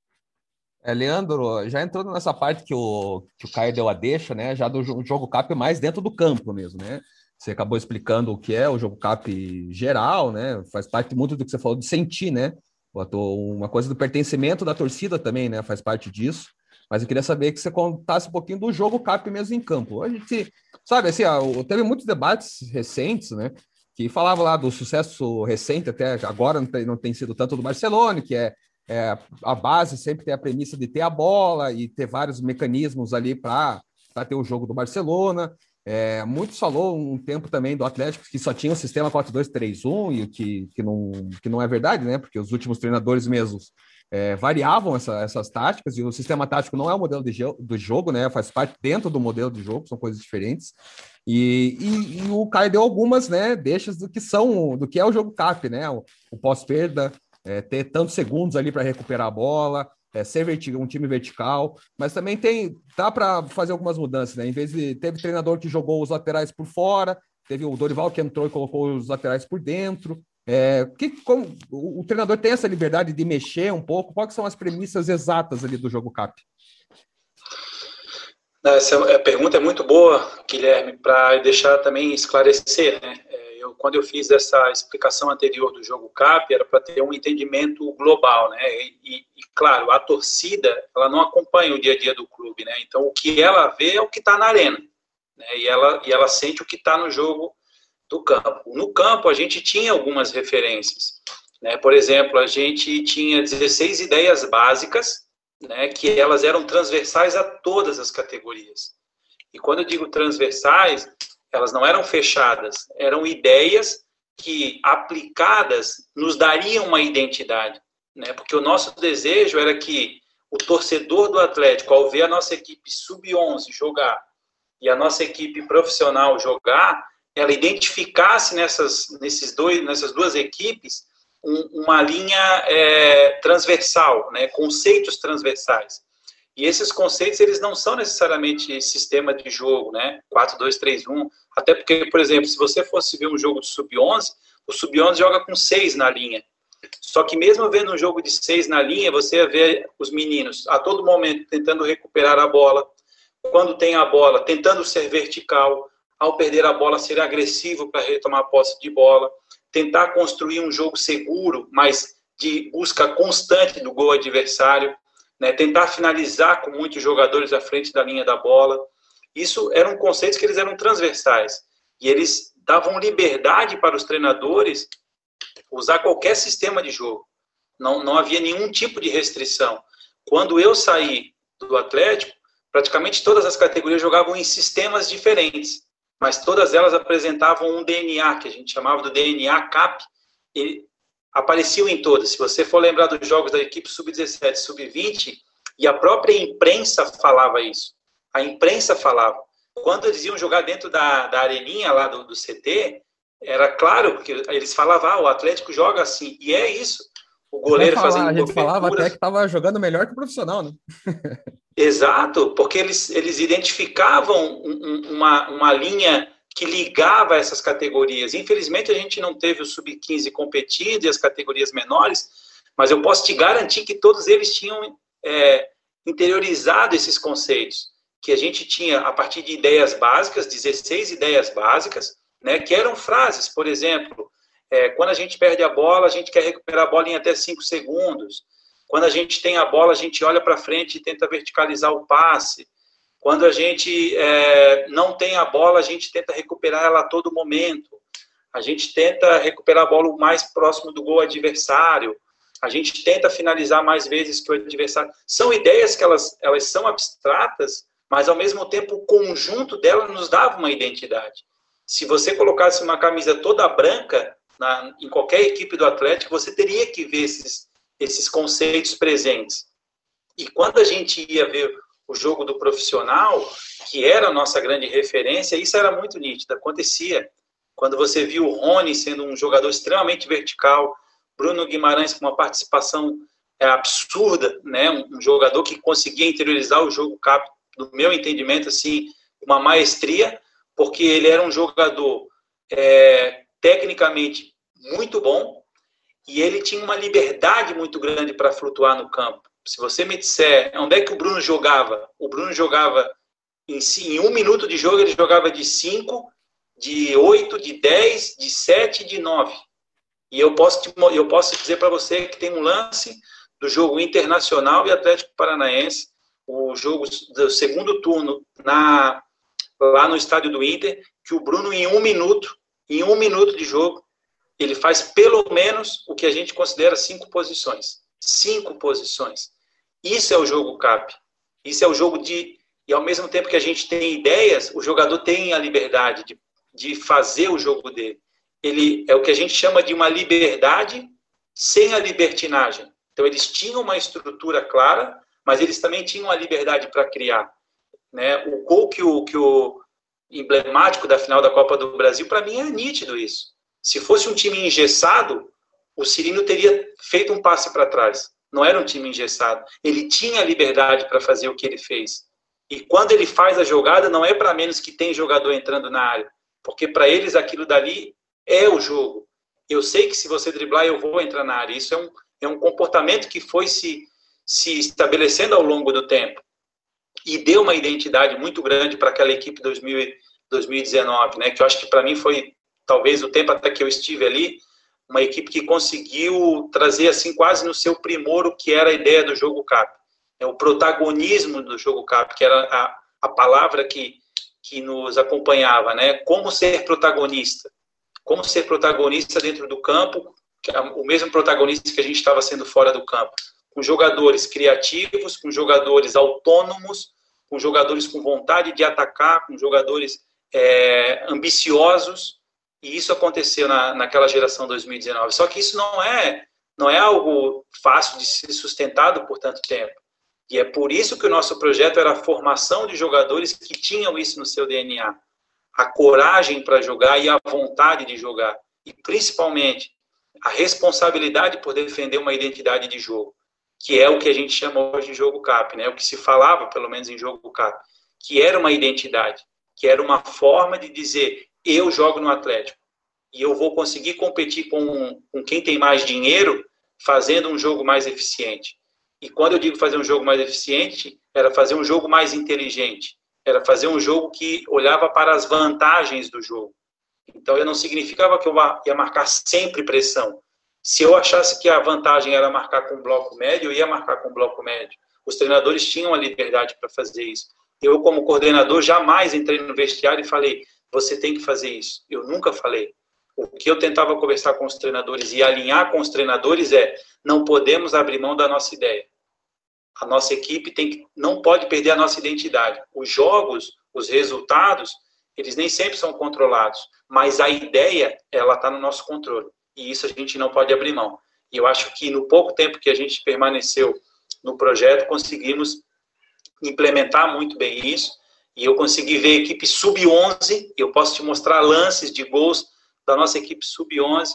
É, Leandro, já entrou nessa parte que o, que o Caio deu a deixa, né? Já do jogo CAP mais dentro do campo mesmo, né? Você acabou explicando o que é o jogo CAP geral, né? Faz parte muito do que você falou de sentir, né? Uma coisa do pertencimento da torcida também, né? Faz parte disso. Mas eu queria saber que você contasse um pouquinho do jogo CAP mesmo em campo. A gente, sabe, assim, teve muitos debates recentes, né? Que falavam lá do sucesso recente, até agora não tem, não tem sido tanto do Barcelona, que é, é, a base sempre tem a premissa de ter a bola e ter vários mecanismos ali para ter o jogo do Barcelona. É, muitos falou um tempo também do Atlético que só tinha o sistema 4-2-3-1 e que, que, não, que não é verdade, né? Porque os últimos treinadores mesmos é, variavam essa, essas táticas, e o sistema tático não é o modelo de, do jogo, né? Faz parte dentro do modelo de jogo, são coisas diferentes. E, e, e, o Caio deu algumas, né? Deixas do que são, do que é o jogo CAP, né? O, o pós-perda, é, ter tantos segundos ali para recuperar a bola, é, ser um time vertical, mas também tem, dá para fazer algumas mudanças, né? Em vez de teve treinador que jogou os laterais por fora, teve o Dorival que entrou e colocou os laterais por dentro. É, que, como, o, o, treinador tem essa liberdade de mexer um pouco? Quais são as premissas exatas ali do jogo CAP? Essa é pergunta é muito boa, Guilherme, para deixar também esclarecer. Né? Eu, quando eu fiz essa explicação anterior do jogo CAP, era para ter um entendimento global. Né? E, e, e, claro, a torcida ela não acompanha o dia a dia do clube. Né? Então, o que ela vê é o que está na arena. Né? E, ela, e ela sente o que está no jogo do campo. No campo, a gente tinha algumas referências. Né? Por exemplo, a gente tinha 16 ideias básicas, né, que elas eram transversais a todas as categorias. E quando eu digo transversais, elas não eram fechadas, eram ideias que, aplicadas, nos dariam uma identidade. Né? Porque o nosso desejo era que o torcedor do Atlético, ao ver a nossa equipe sub-11 jogar e a nossa equipe profissional jogar, ela identificasse nessas, nesses dois, nessas duas equipes um, uma linha é, transversal, né, conceitos transversais. E esses conceitos, eles não são necessariamente sistema de jogo, né, 4, 2, 3, 1, até porque, por exemplo, se você fosse ver um jogo de sub-11, o sub-11 joga com 6 na linha. Só que mesmo vendo um jogo de 6 na linha, você vê os meninos a todo momento tentando recuperar a bola, quando tem a bola, tentando ser vertical, ao perder a bola, ser agressivo para retomar a posse de bola, tentar construir um jogo seguro, mas de busca constante do gol adversário, né? tentar finalizar com muitos jogadores à frente da linha da bola. Isso eram conceitos que eles eram transversais e eles davam liberdade para os treinadores usar qualquer sistema de jogo. Não, não havia nenhum tipo de restrição. Quando eu saí do Atlético, praticamente todas as categorias jogavam em sistemas diferentes mas todas elas apresentavam um DNA, que a gente chamava do DNA CAP, e apareciam em todas. Se você for lembrar dos jogos da equipe sub-17, sub-20, e a própria imprensa falava isso. A imprensa falava. Quando eles iam jogar dentro da, da areninha lá do, do CT, era claro que eles falavam, ah, o Atlético joga assim. E é isso. O goleiro falar, fazendo A gente falava até que estava jogando melhor que o profissional, né? Exato, porque eles, eles identificavam uma, uma linha que ligava essas categorias. Infelizmente, a gente não teve o Sub-15 competindo e as categorias menores, mas eu posso te garantir que todos eles tinham é, interiorizado esses conceitos, que a gente tinha a partir de ideias básicas, 16 ideias básicas, né, que eram frases, por exemplo, é, quando a gente perde a bola, a gente quer recuperar a bola em até 5 segundos. Quando a gente tem a bola, a gente olha para frente e tenta verticalizar o passe. Quando a gente é, não tem a bola, a gente tenta recuperar ela a todo momento. A gente tenta recuperar a bola o mais próximo do gol adversário. A gente tenta finalizar mais vezes que o adversário. São ideias que elas, elas são abstratas, mas ao mesmo tempo o conjunto delas nos dava uma identidade. Se você colocasse uma camisa toda branca na, em qualquer equipe do Atlético, você teria que ver esses esses conceitos presentes. E quando a gente ia ver o jogo do profissional, que era a nossa grande referência, isso era muito nítido, acontecia. Quando você viu o Rony sendo um jogador extremamente vertical, Bruno Guimarães com uma participação é, absurda, né? um jogador que conseguia interiorizar o jogo cap, no meu entendimento, assim, uma maestria, porque ele era um jogador é, tecnicamente muito bom, e ele tinha uma liberdade muito grande para flutuar no campo. Se você me disser onde é que o Bruno jogava, o Bruno jogava em, em um minuto de jogo, ele jogava de 5, de 8, de 10, de 7 de 9. E eu posso, te, eu posso dizer para você que tem um lance do jogo Internacional e Atlético Paranaense, o jogo do segundo turno na, lá no estádio do Inter, que o Bruno, em um minuto, em um minuto de jogo, ele faz pelo menos o que a gente considera cinco posições. Cinco posições. Isso é o jogo CAP. Isso é o jogo de. E ao mesmo tempo que a gente tem ideias, o jogador tem a liberdade de, de fazer o jogo dele. Ele é o que a gente chama de uma liberdade sem a libertinagem. Então, eles tinham uma estrutura clara, mas eles também tinham a liberdade para criar. Né? O gol que o, que o emblemático da final da Copa do Brasil, para mim, é nítido isso. Se fosse um time engessado, o Cirino teria feito um passe para trás. Não era um time engessado. Ele tinha liberdade para fazer o que ele fez. E quando ele faz a jogada, não é para menos que tem jogador entrando na área. Porque para eles aquilo dali é o jogo. Eu sei que se você driblar, eu vou entrar na área. Isso é um, é um comportamento que foi se, se estabelecendo ao longo do tempo. E deu uma identidade muito grande para aquela equipe 2000, 2019, né? Que eu acho que para mim foi talvez o tempo até que eu estive ali, uma equipe que conseguiu trazer assim quase no seu primor o que era a ideia do jogo cap, é o protagonismo do jogo cap, que era a, a palavra que que nos acompanhava, né? Como ser protagonista, como ser protagonista dentro do campo, é o mesmo protagonista que a gente estava sendo fora do campo, com jogadores criativos, com jogadores autônomos, com jogadores com vontade de atacar, com jogadores é, ambiciosos, e isso aconteceu na, naquela geração 2019. Só que isso não é, não é algo fácil de ser sustentado por tanto tempo. E é por isso que o nosso projeto era a formação de jogadores que tinham isso no seu DNA. a coragem para jogar e a vontade de jogar. E principalmente a responsabilidade por defender uma identidade de jogo, que é o que a gente chama hoje de jogo cap, né? O que se falava, pelo menos em jogo cap, que era uma identidade, que era uma forma de dizer eu jogo no Atlético e eu vou conseguir competir com, com quem tem mais dinheiro fazendo um jogo mais eficiente. E quando eu digo fazer um jogo mais eficiente, era fazer um jogo mais inteligente, era fazer um jogo que olhava para as vantagens do jogo. Então, não significava que eu ia marcar sempre pressão. Se eu achasse que a vantagem era marcar com bloco médio, eu ia marcar com bloco médio. Os treinadores tinham a liberdade para fazer isso. Eu, como coordenador, jamais entrei no vestiário e falei: você tem que fazer isso. Eu nunca falei. O que eu tentava conversar com os treinadores e alinhar com os treinadores é: não podemos abrir mão da nossa ideia. A nossa equipe tem que, não pode perder a nossa identidade. Os jogos, os resultados, eles nem sempre são controlados, mas a ideia, ela está no nosso controle. E isso a gente não pode abrir mão. E eu acho que no pouco tempo que a gente permaneceu no projeto, conseguimos implementar muito bem isso. E eu consegui ver a equipe sub-11. Eu posso te mostrar lances de gols da nossa equipe sub-11.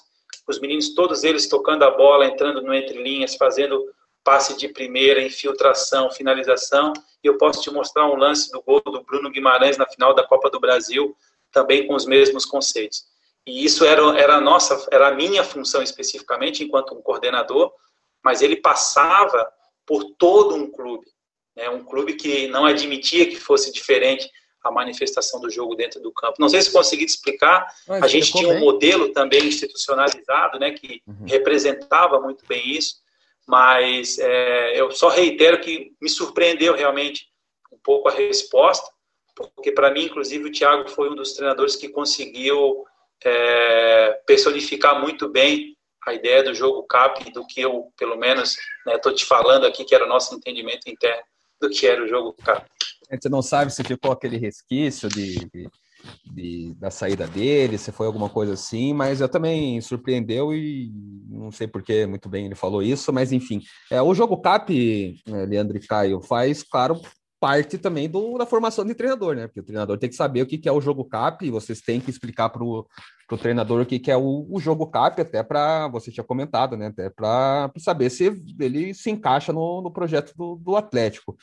Os meninos, todos eles tocando a bola, entrando no entre linhas, fazendo passe de primeira, infiltração, finalização. Eu posso te mostrar um lance do gol do Bruno Guimarães na final da Copa do Brasil, também com os mesmos conceitos. E isso era, era a nossa, era a minha função especificamente enquanto um coordenador, mas ele passava por todo um clube, né? um clube que não admitia que fosse diferente a manifestação do jogo dentro do campo. Não sei se consegui te explicar. Mas a gente tinha um bem. modelo também institucionalizado, né, que uhum. representava muito bem isso. Mas é, eu só reitero que me surpreendeu realmente um pouco a resposta, porque para mim, inclusive, o Thiago foi um dos treinadores que conseguiu é, personificar muito bem a ideia do jogo CAP do que eu, pelo menos, estou né, te falando aqui, que era o nosso entendimento interno do que era o jogo CAP. A gente não sabe se ficou aquele resquício de, de, de, da saída dele, se foi alguma coisa assim, mas eu também surpreendeu e não sei porque muito bem ele falou isso, mas enfim. É, o jogo CAP, né, Leandro e Caio, faz, claro, parte também do, da formação de treinador, né? Porque o treinador tem que saber o que, que é o jogo CAP, e vocês têm que explicar para o treinador o que, que é o, o jogo CAP, até para, você tinha comentado, né? Até para saber se ele se encaixa no, no projeto do, do Atlético.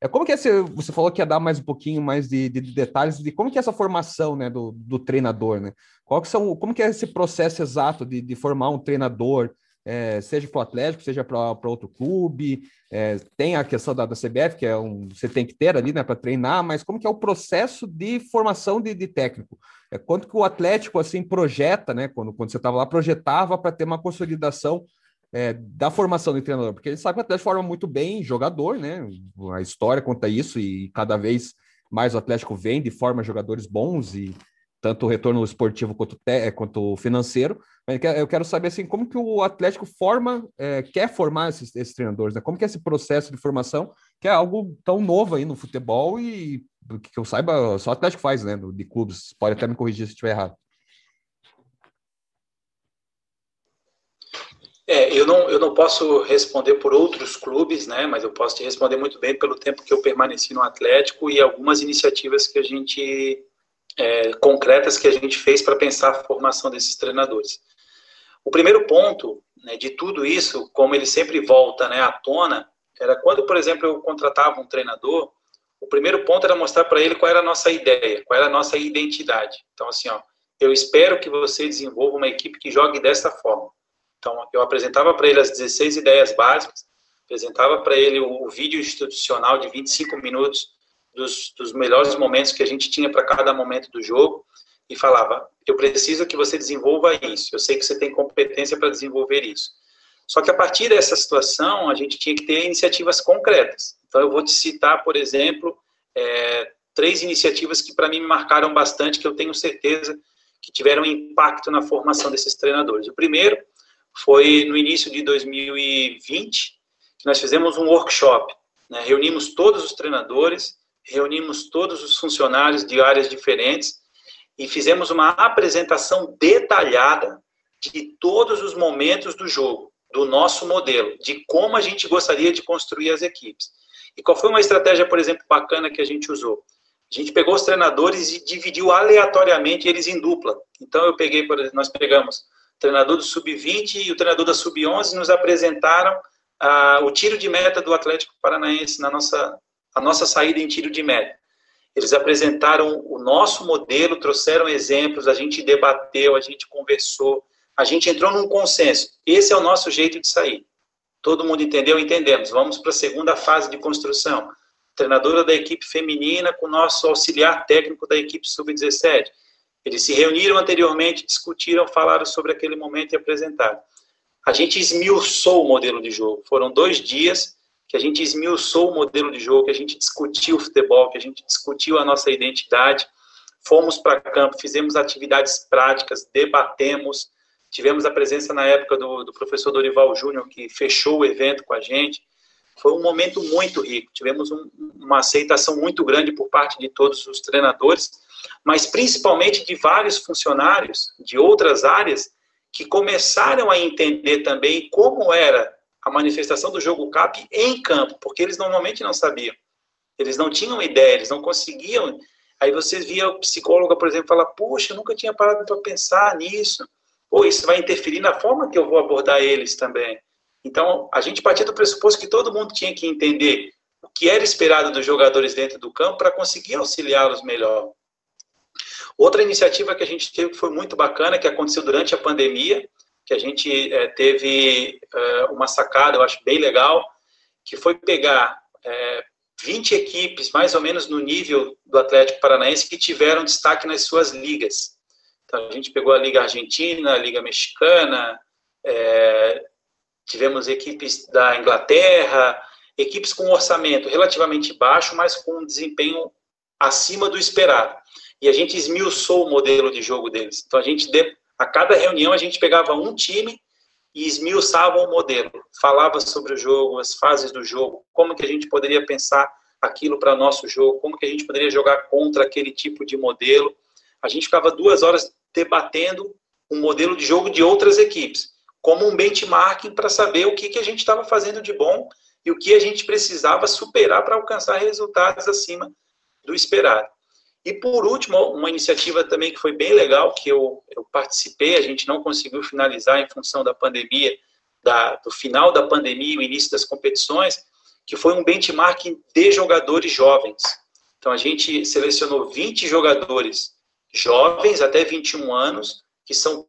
É como que é você falou que ia dar mais um pouquinho mais de, de, de, detalhes de como que é essa formação, né, do, do treinador, né? Qual que são, como que é esse processo exato de, de formar um treinador? É, seja para o Atlético, seja para outro clube. É, tem a questão da, da CBF, que é um, você tem que ter ali né, para treinar, mas como que é o processo de formação de, de técnico? É, quanto que o Atlético assim projeta, né, quando, quando você estava lá, projetava para ter uma consolidação é, da formação do treinador? Porque ele sabe que o Atlético forma muito bem jogador, né? A história conta isso e cada vez mais o Atlético vende e forma jogadores bons e tanto o retorno esportivo quanto, te, quanto financeiro. Eu quero saber assim, como que o Atlético forma, é, quer formar esses, esses, treinadores, né? Como que é esse processo de formação, que é algo tão novo aí no futebol e que eu saiba, só o Atlético faz, né? De clubes. Pode até me corrigir se estiver errado. É, eu não, eu não posso responder por outros clubes, né? Mas eu posso te responder muito bem pelo tempo que eu permaneci no Atlético e algumas iniciativas que a gente é, concretas que a gente fez para pensar a formação desses treinadores. O primeiro ponto né, de tudo isso, como ele sempre volta né, à tona, era quando, por exemplo, eu contratava um treinador, o primeiro ponto era mostrar para ele qual era a nossa ideia, qual era a nossa identidade. Então, assim, ó, eu espero que você desenvolva uma equipe que jogue desta forma. Então, eu apresentava para ele as 16 ideias básicas, apresentava para ele o, vídeo institucional de 25 minutos dos, dos melhores momentos que a gente tinha para cada momento do jogo e falava: eu preciso que você desenvolva isso. Eu sei que você tem competência para desenvolver isso. Só que a partir dessa situação, a gente tinha que ter iniciativas concretas. Então, eu vou te citar, por exemplo, é, três iniciativas que para mim marcaram bastante, que eu tenho certeza que tiveram impacto na formação desses treinadores. O primeiro foi no início de 2020, que nós fizemos um workshop. Né? Reunimos todos os treinadores reunimos todos os funcionários de áreas diferentes e fizemos uma apresentação detalhada de todos os momentos do jogo, do nosso modelo, de como a gente gostaria de construir as equipes. E qual foi uma estratégia, por exemplo, bacana que a gente usou? A gente pegou os treinadores e dividiu aleatoriamente eles em dupla. Então eu peguei, nós pegamos o treinador do sub-20 e o treinador da sub-11 nos apresentaram ah, o tiro de meta do Atlético Paranaense na nossa a nossa saída em tiro de meta. Eles apresentaram o nosso modelo, trouxeram exemplos, a gente debateu, a gente conversou, a gente entrou num consenso. Esse é o nosso jeito de sair. Todo mundo entendeu? Entendemos. Vamos para a segunda fase de construção. Treinadora da equipe feminina com o nosso auxiliar técnico da equipe sub-17. Eles se reuniram anteriormente, discutiram, falaram sobre aquele momento e apresentaram. A gente esmiuçou o modelo de jogo. Foram dois dias que a gente esmiuçou o modelo de jogo, que a gente discutiu o futebol, que a gente discutiu a nossa identidade. Fomos para campo, fizemos atividades práticas, debatemos. Tivemos a presença na época do, do professor Dorival Júnior, que fechou o evento com a gente. Foi um momento muito rico. Tivemos um, uma aceitação muito grande por parte de todos os treinadores, mas principalmente de vários funcionários de outras áreas que começaram a entender também como era a manifestação do jogo CAP em campo, porque eles normalmente não sabiam. Eles não tinham ideia, eles não conseguiam. Aí você via o psicólogo, por exemplo, falar: Puxa, eu nunca tinha parado para pensar nisso. Ou isso vai interferir na forma que eu vou abordar eles também. Então, a gente partia do pressuposto que todo mundo tinha que entender o que era esperado dos jogadores dentro do campo para conseguir auxiliá-los melhor. Outra iniciativa que a gente teve que foi muito bacana, que aconteceu durante a pandemia, que a gente é, teve é, uma sacada, eu acho bem legal, que foi pegar é, 20 equipes, mais ou menos no nível do Atlético Paranaense, que tiveram destaque nas suas ligas. Então, a gente pegou a Liga Argentina, a Liga Mexicana, tivemos equipes da Inglaterra, equipes com orçamento relativamente baixo, mas com um desempenho acima do esperado e a gente esmiuçou o modelo de jogo deles. Então, a gente, a cada reunião, a gente pegava um time e esmiuçava o modelo, falava sobre o jogo, as fases do jogo, como que a gente poderia pensar aquilo para nosso jogo, como que a gente poderia jogar contra aquele tipo de modelo. A gente ficava duas horas debatendo um modelo de jogo de outras equipes, como um benchmarking para saber o que, que a gente estava fazendo de bom e o que a gente precisava superar para alcançar resultados acima do esperado. E por último, uma iniciativa também que foi bem legal, que eu, eu participei, a gente não conseguiu finalizar em função da pandemia, da, do final da pandemia e o início das competições, que foi um benchmarking de jogadores jovens. Então a gente selecionou 20 jogadores jovens até 21 anos, que são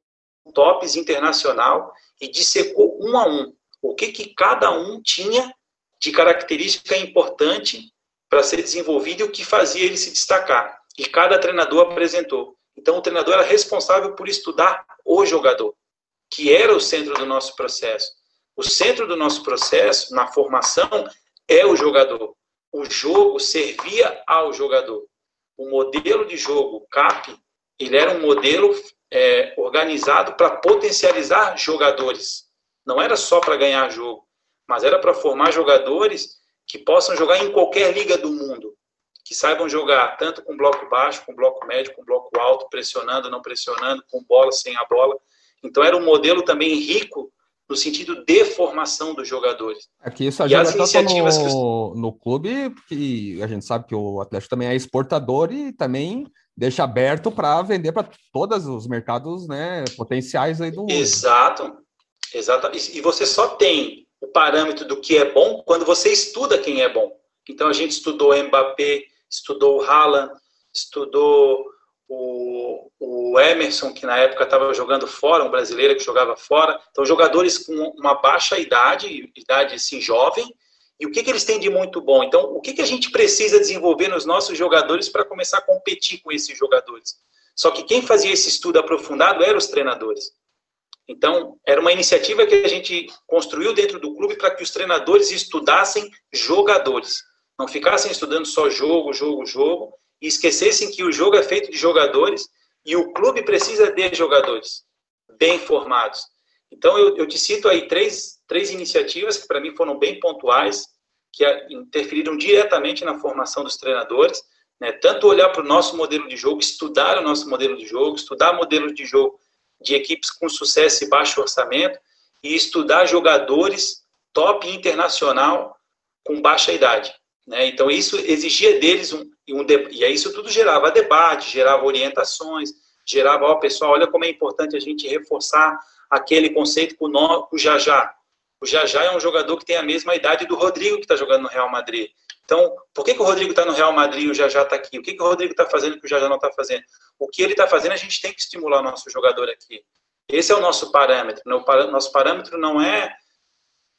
tops internacional, e dissecou um a um o que, que cada um tinha de característica importante para ser desenvolvido e o que fazia ele se destacar e cada treinador apresentou. Então, o treinador era responsável por estudar o jogador, que era o centro do nosso processo. O centro do nosso processo, na formação, é o jogador. O jogo servia ao jogador. O modelo de jogo, CAP, ele era um modelo é, organizado para potencializar jogadores. Não era só para ganhar jogo, mas era para formar jogadores que possam jogar em qualquer liga do mundo que saibam jogar tanto com bloco baixo, com bloco médio, com bloco alto, pressionando, não pressionando, com bola, sem a bola. Então era um modelo também rico no sentido de formação dos jogadores. Aqui isso ajuda tanto iniciativas no, os... no clube, que a gente sabe que o Atlético também é exportador e também deixa aberto para vender para todos os mercados né, potenciais aí do Exato, exato. E você só tem o parâmetro do que é bom quando você estuda quem é bom. Então a gente estudou Mbappé, estudou o Haaland, estudou o, o Emerson, que na época estava jogando fora, um brasileiro que jogava fora. Então, jogadores com uma baixa idade, idade assim, jovem, e o que, que eles têm de muito bom? Então, o que, que a gente precisa desenvolver nos nossos jogadores para começar a competir com esses jogadores? Só que quem fazia esse estudo aprofundado eram os treinadores. Então, era uma iniciativa que a gente construiu dentro do clube para que os treinadores estudassem jogadores não ficassem estudando só jogo, jogo, jogo, e esquecessem que o jogo é feito de jogadores e o clube precisa de jogadores bem formados. Então, eu, eu te cito aí três, três iniciativas que para mim foram bem pontuais, que interferiram diretamente na formação dos treinadores, né? tanto olhar para o nosso modelo de jogo, estudar o nosso modelo de jogo, estudar modelos de jogo de equipes com sucesso e baixo orçamento, e estudar jogadores top internacional com baixa idade. Né? Então, isso exigia deles um, um e aí isso tudo gerava debate, gerava orientações, gerava, ó, pessoal, olha como é importante a gente reforçar aquele conceito com o, o Jajá. O Jajá é um jogador que tem a mesma idade do Rodrigo, que está jogando no Real Madrid. Então, por que, que o Rodrigo está no Real Madrid e o Jajá está aqui? O que, que o Rodrigo está fazendo que o Jajá não está fazendo? O que ele está fazendo, a gente tem que estimular o nosso jogador aqui. Esse é o nosso parâmetro. Né? O nosso parâmetro não é,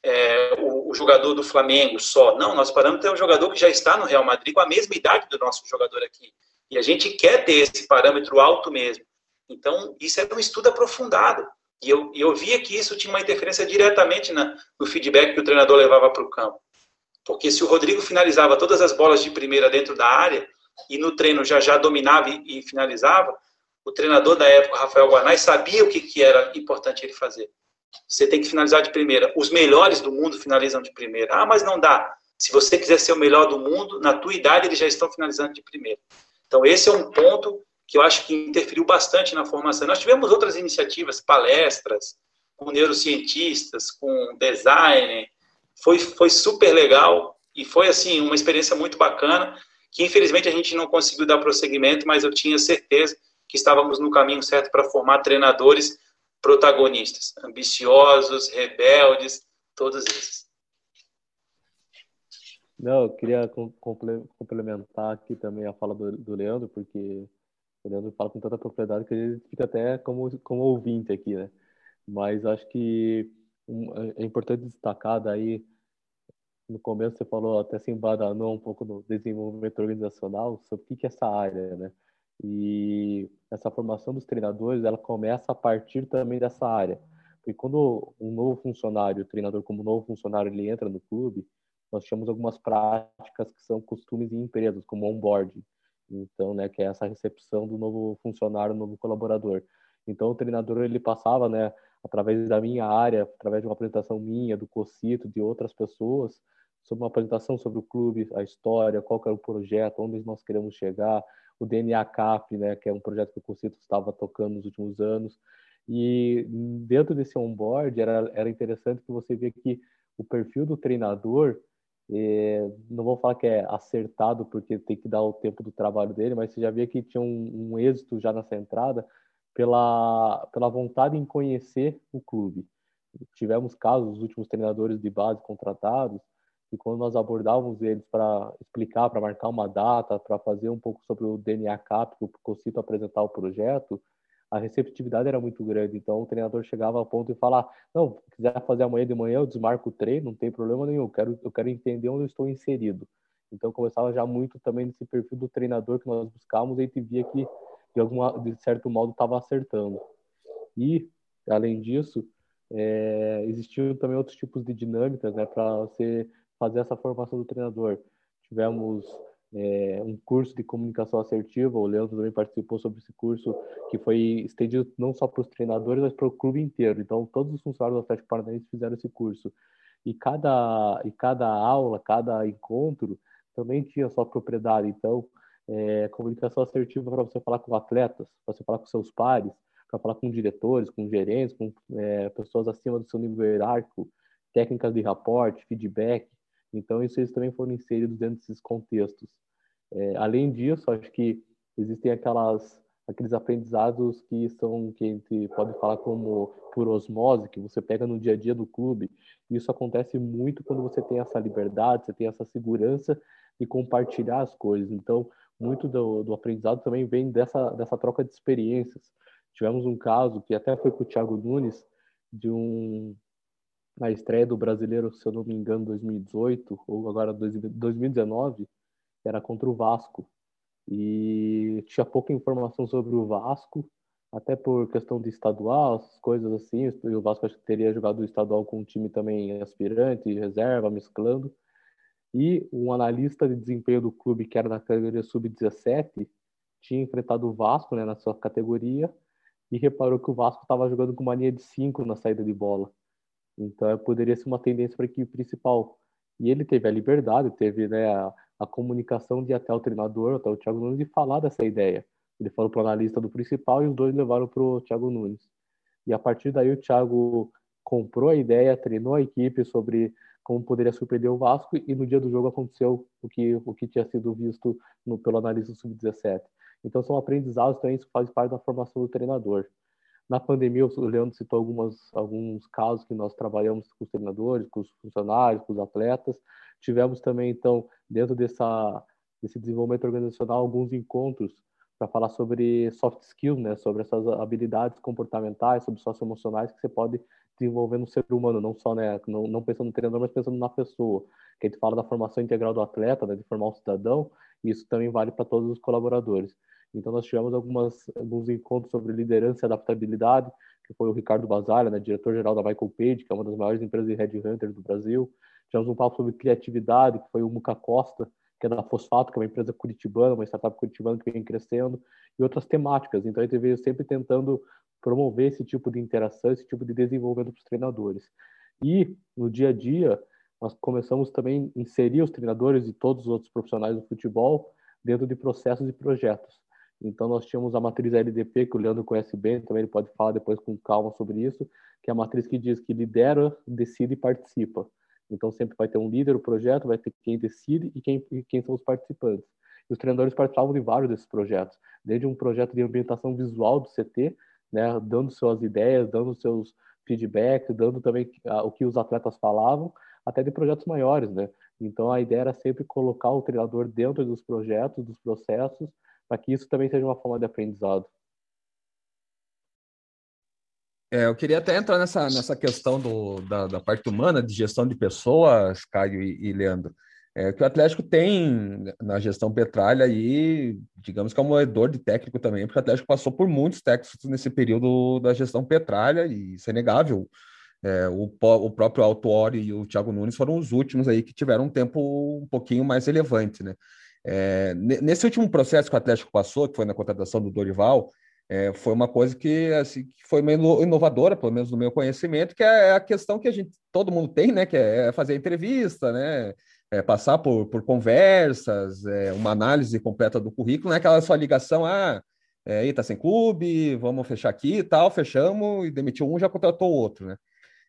é o, o, jogador do Flamengo só. Não, nosso parâmetro é o jogador que já está no Real Madrid com a mesma idade do nosso jogador aqui. E a gente quer ter esse parâmetro alto mesmo. Então, isso é um estudo aprofundado. E eu, eu via que isso tinha uma interferência diretamente na, no feedback que o treinador levava para o campo. Porque se o Rodrigo finalizava todas as bolas de primeira dentro da área e no treino já já dominava e, e finalizava, o treinador da época, Rafael Guanais, sabia o que, que era importante ele fazer. Você tem que finalizar de primeira. Os melhores do mundo finalizam de primeira. Ah, mas não dá. Se você quiser ser o melhor do mundo, na tua idade eles já estão finalizando de primeira. Então esse é um ponto que eu acho que interferiu bastante na formação. Nós tivemos outras iniciativas, palestras com neurocientistas, com designer, foi, foi super legal e foi, assim, uma experiência muito bacana, que infelizmente a gente não conseguiu dar prosseguimento, mas eu tinha certeza que estávamos no caminho certo para formar treinadores protagonistas, ambiciosos, rebeldes, todos esses. Não, eu queria complementar aqui também a fala do, do Leandro, porque o Leandro fala com tanta propriedade que gente fica até como, como ouvinte aqui, né? Mas acho que é importante destacar daí, no começo você falou, até se embadanou um pouco no desenvolvimento organizacional, sobre o que é essa área, né? E essa formação dos treinadores, ela começa a partir também dessa área. Porque quando um novo funcionário, o treinador como novo funcionário, ele entra no clube, nós temos algumas práticas que são costumes em empresas, como onboarding. Então, né, que é essa recepção do novo funcionário, novo colaborador. Então, o treinador, ele passava, né, através da minha área, através de uma apresentação minha, do Cocito, de outras pessoas, sobre uma apresentação sobre o clube, a história, qual era o projeto, onde nós queremos chegar, o DNA CAP, né, que é um projeto que o Cocito estava tocando nos últimos anos. E dentro desse onboard era, era interessante que você vê que o perfil do treinador, é, não vou falar que é acertado porque tem que dar o tempo do trabalho dele, mas você já vê que tinha um, um êxito já nessa entrada, pela, pela vontade em conhecer o clube. Tivemos casos dos últimos treinadores de base contratados e quando nós abordávamos eles para explicar, para marcar uma data, para fazer um pouco sobre o DNA Cap, que o Cocito apresentar o projeto, a receptividade era muito grande. Então o treinador chegava ao ponto de falar: Não, se quiser fazer amanhã de manhã, eu desmarco o treino, não tem problema nenhum, eu quero, eu quero entender onde eu estou inserido. Então começava já muito também nesse perfil do treinador que nós buscávamos e a gente via que de, alguma, de certo modo estava acertando. E, além disso, é, existiam também outros tipos de dinâmicas né, para você fazer essa formação do treinador. Tivemos é, um curso de comunicação assertiva, o Leandro também participou sobre esse curso, que foi estendido não só para os treinadores, mas para o clube inteiro. Então, todos os funcionários do Atlético Paranaense fizeram esse curso. E cada, e cada aula, cada encontro também tinha sua propriedade. Então, é, comunicação assertiva para você falar com atletas, para você falar com seus pares, para falar com diretores, com gerentes, com é, pessoas acima do seu nível hierárquico, técnicas de raporte, feedback. Então, isso eles também foram inseridos dentro desses contextos. É, além disso, acho que existem aquelas aqueles aprendizados que são que a gente pode falar como por osmose que você pega no dia a dia do clube. Isso acontece muito quando você tem essa liberdade, você tem essa segurança de compartilhar as coisas. Então, muito do, do aprendizado também vem dessa, dessa troca de experiências. Tivemos um caso que até foi com o Thiago Nunes, de um na estreia do Brasileiro, se eu não me engano, 2018 ou agora 2019, era contra o Vasco. E tinha pouca informação sobre o Vasco, até por questão de estadual, as coisas assim. O Vasco acho que teria jogado o estadual com um time também aspirante, reserva, mesclando. E um analista de desempenho do clube, que era na categoria sub-17, tinha enfrentado o Vasco né, na sua categoria e reparou que o Vasco estava jogando com mania de 5 na saída de bola. Então poderia ser uma tendência para a equipe principal. E ele teve a liberdade, teve né, a, a, comunicação de até o treinador, até o Thiago Nunes, e falar dessa ideia. Ele falou para o analista do principal e os dois levaram para o Thiago Nunes. E a partir daí o Thiago comprou a ideia, treinou a equipe sobre como poderia surpreender o Vasco, e no dia do jogo aconteceu o que, o que tinha sido visto no, pelo analista sub-17. Então são aprendizados também, isso faz parte da formação do treinador. Na pandemia, o Leandro citou algumas, alguns casos que nós trabalhamos com os treinadores, com os funcionários, com os atletas. Tivemos também, então, dentro dessa, desse desenvolvimento organizacional, alguns encontros para falar sobre soft skills, né, sobre essas habilidades comportamentais, sobre socioemocionais que você pode desenvolver no ser humano, não só, né, não, não pensando no treinador, mas pensando na pessoa. Que a gente fala da formação integral do atleta, né, de formar um cidadão, e isso também vale para todos os colaboradores. Então, nós tivemos algumas, alguns encontros sobre liderança e adaptabilidade, que foi o Ricardo Basalha, né, diretor-geral da Michael Page, que é uma das maiores empresas de headhunter do Brasil. Tivemos um papo sobre criatividade, que foi o Muca Costa, que é da Fosfato, que é uma empresa curitibana, uma startup curitibana que vem crescendo, e outras temáticas. Então, a gente veio sempre tentando promover esse tipo de interação, esse tipo de desenvolvimento para os treinadores. E, no dia a dia, nós começamos também a inserir os treinadores e todos os outros profissionais do futebol dentro de processos e projetos. Então, nós tínhamos a matriz LDP, que o Leandro conhece bem, também ele pode falar depois com calma sobre isso, que é a matriz que diz que lidera, decide e participa. Então, sempre vai ter um líder do projeto, vai ter quem decide e quem, e quem são os participantes. E os treinadores participavam de vários desses projetos, desde um projeto de ambientação visual do CT, né, dando suas ideias, dando seus feedbacks, dando também o que os atletas falavam, até de projetos maiores, né? Então, a ideia era sempre colocar o treinador dentro dos projetos, dos processos, para que isso também seja uma forma de aprendizado. É, eu queria até entrar nessa, nessa questão do, da, da parte humana, de gestão de pessoas, Caio e, e Leandro. É, que o Atlético tem na gestão Petralha aí, digamos que é um moedor de técnico também, porque o Atlético passou por muitos técnicos nesse período da gestão Petralha, e isso é inegável. É, o, o próprio Autuori e o Thiago Nunes foram os últimos aí que tiveram um tempo um pouquinho mais relevante, né? É, nesse último processo que o Atlético passou, que foi na contratação do Dorival, é, foi uma coisa que, assim, que foi meio inovadora, pelo menos no meu conhecimento, que é a questão que a gente, todo mundo tem, né, que é fazer entrevista, né, é passar por, por conversas, é, uma análise completa do currículo, não é aquela só ligação, ah, é, aí tá sem clube, vamos fechar aqui e tal, fechamos e demitiu um, já contratou outro, né.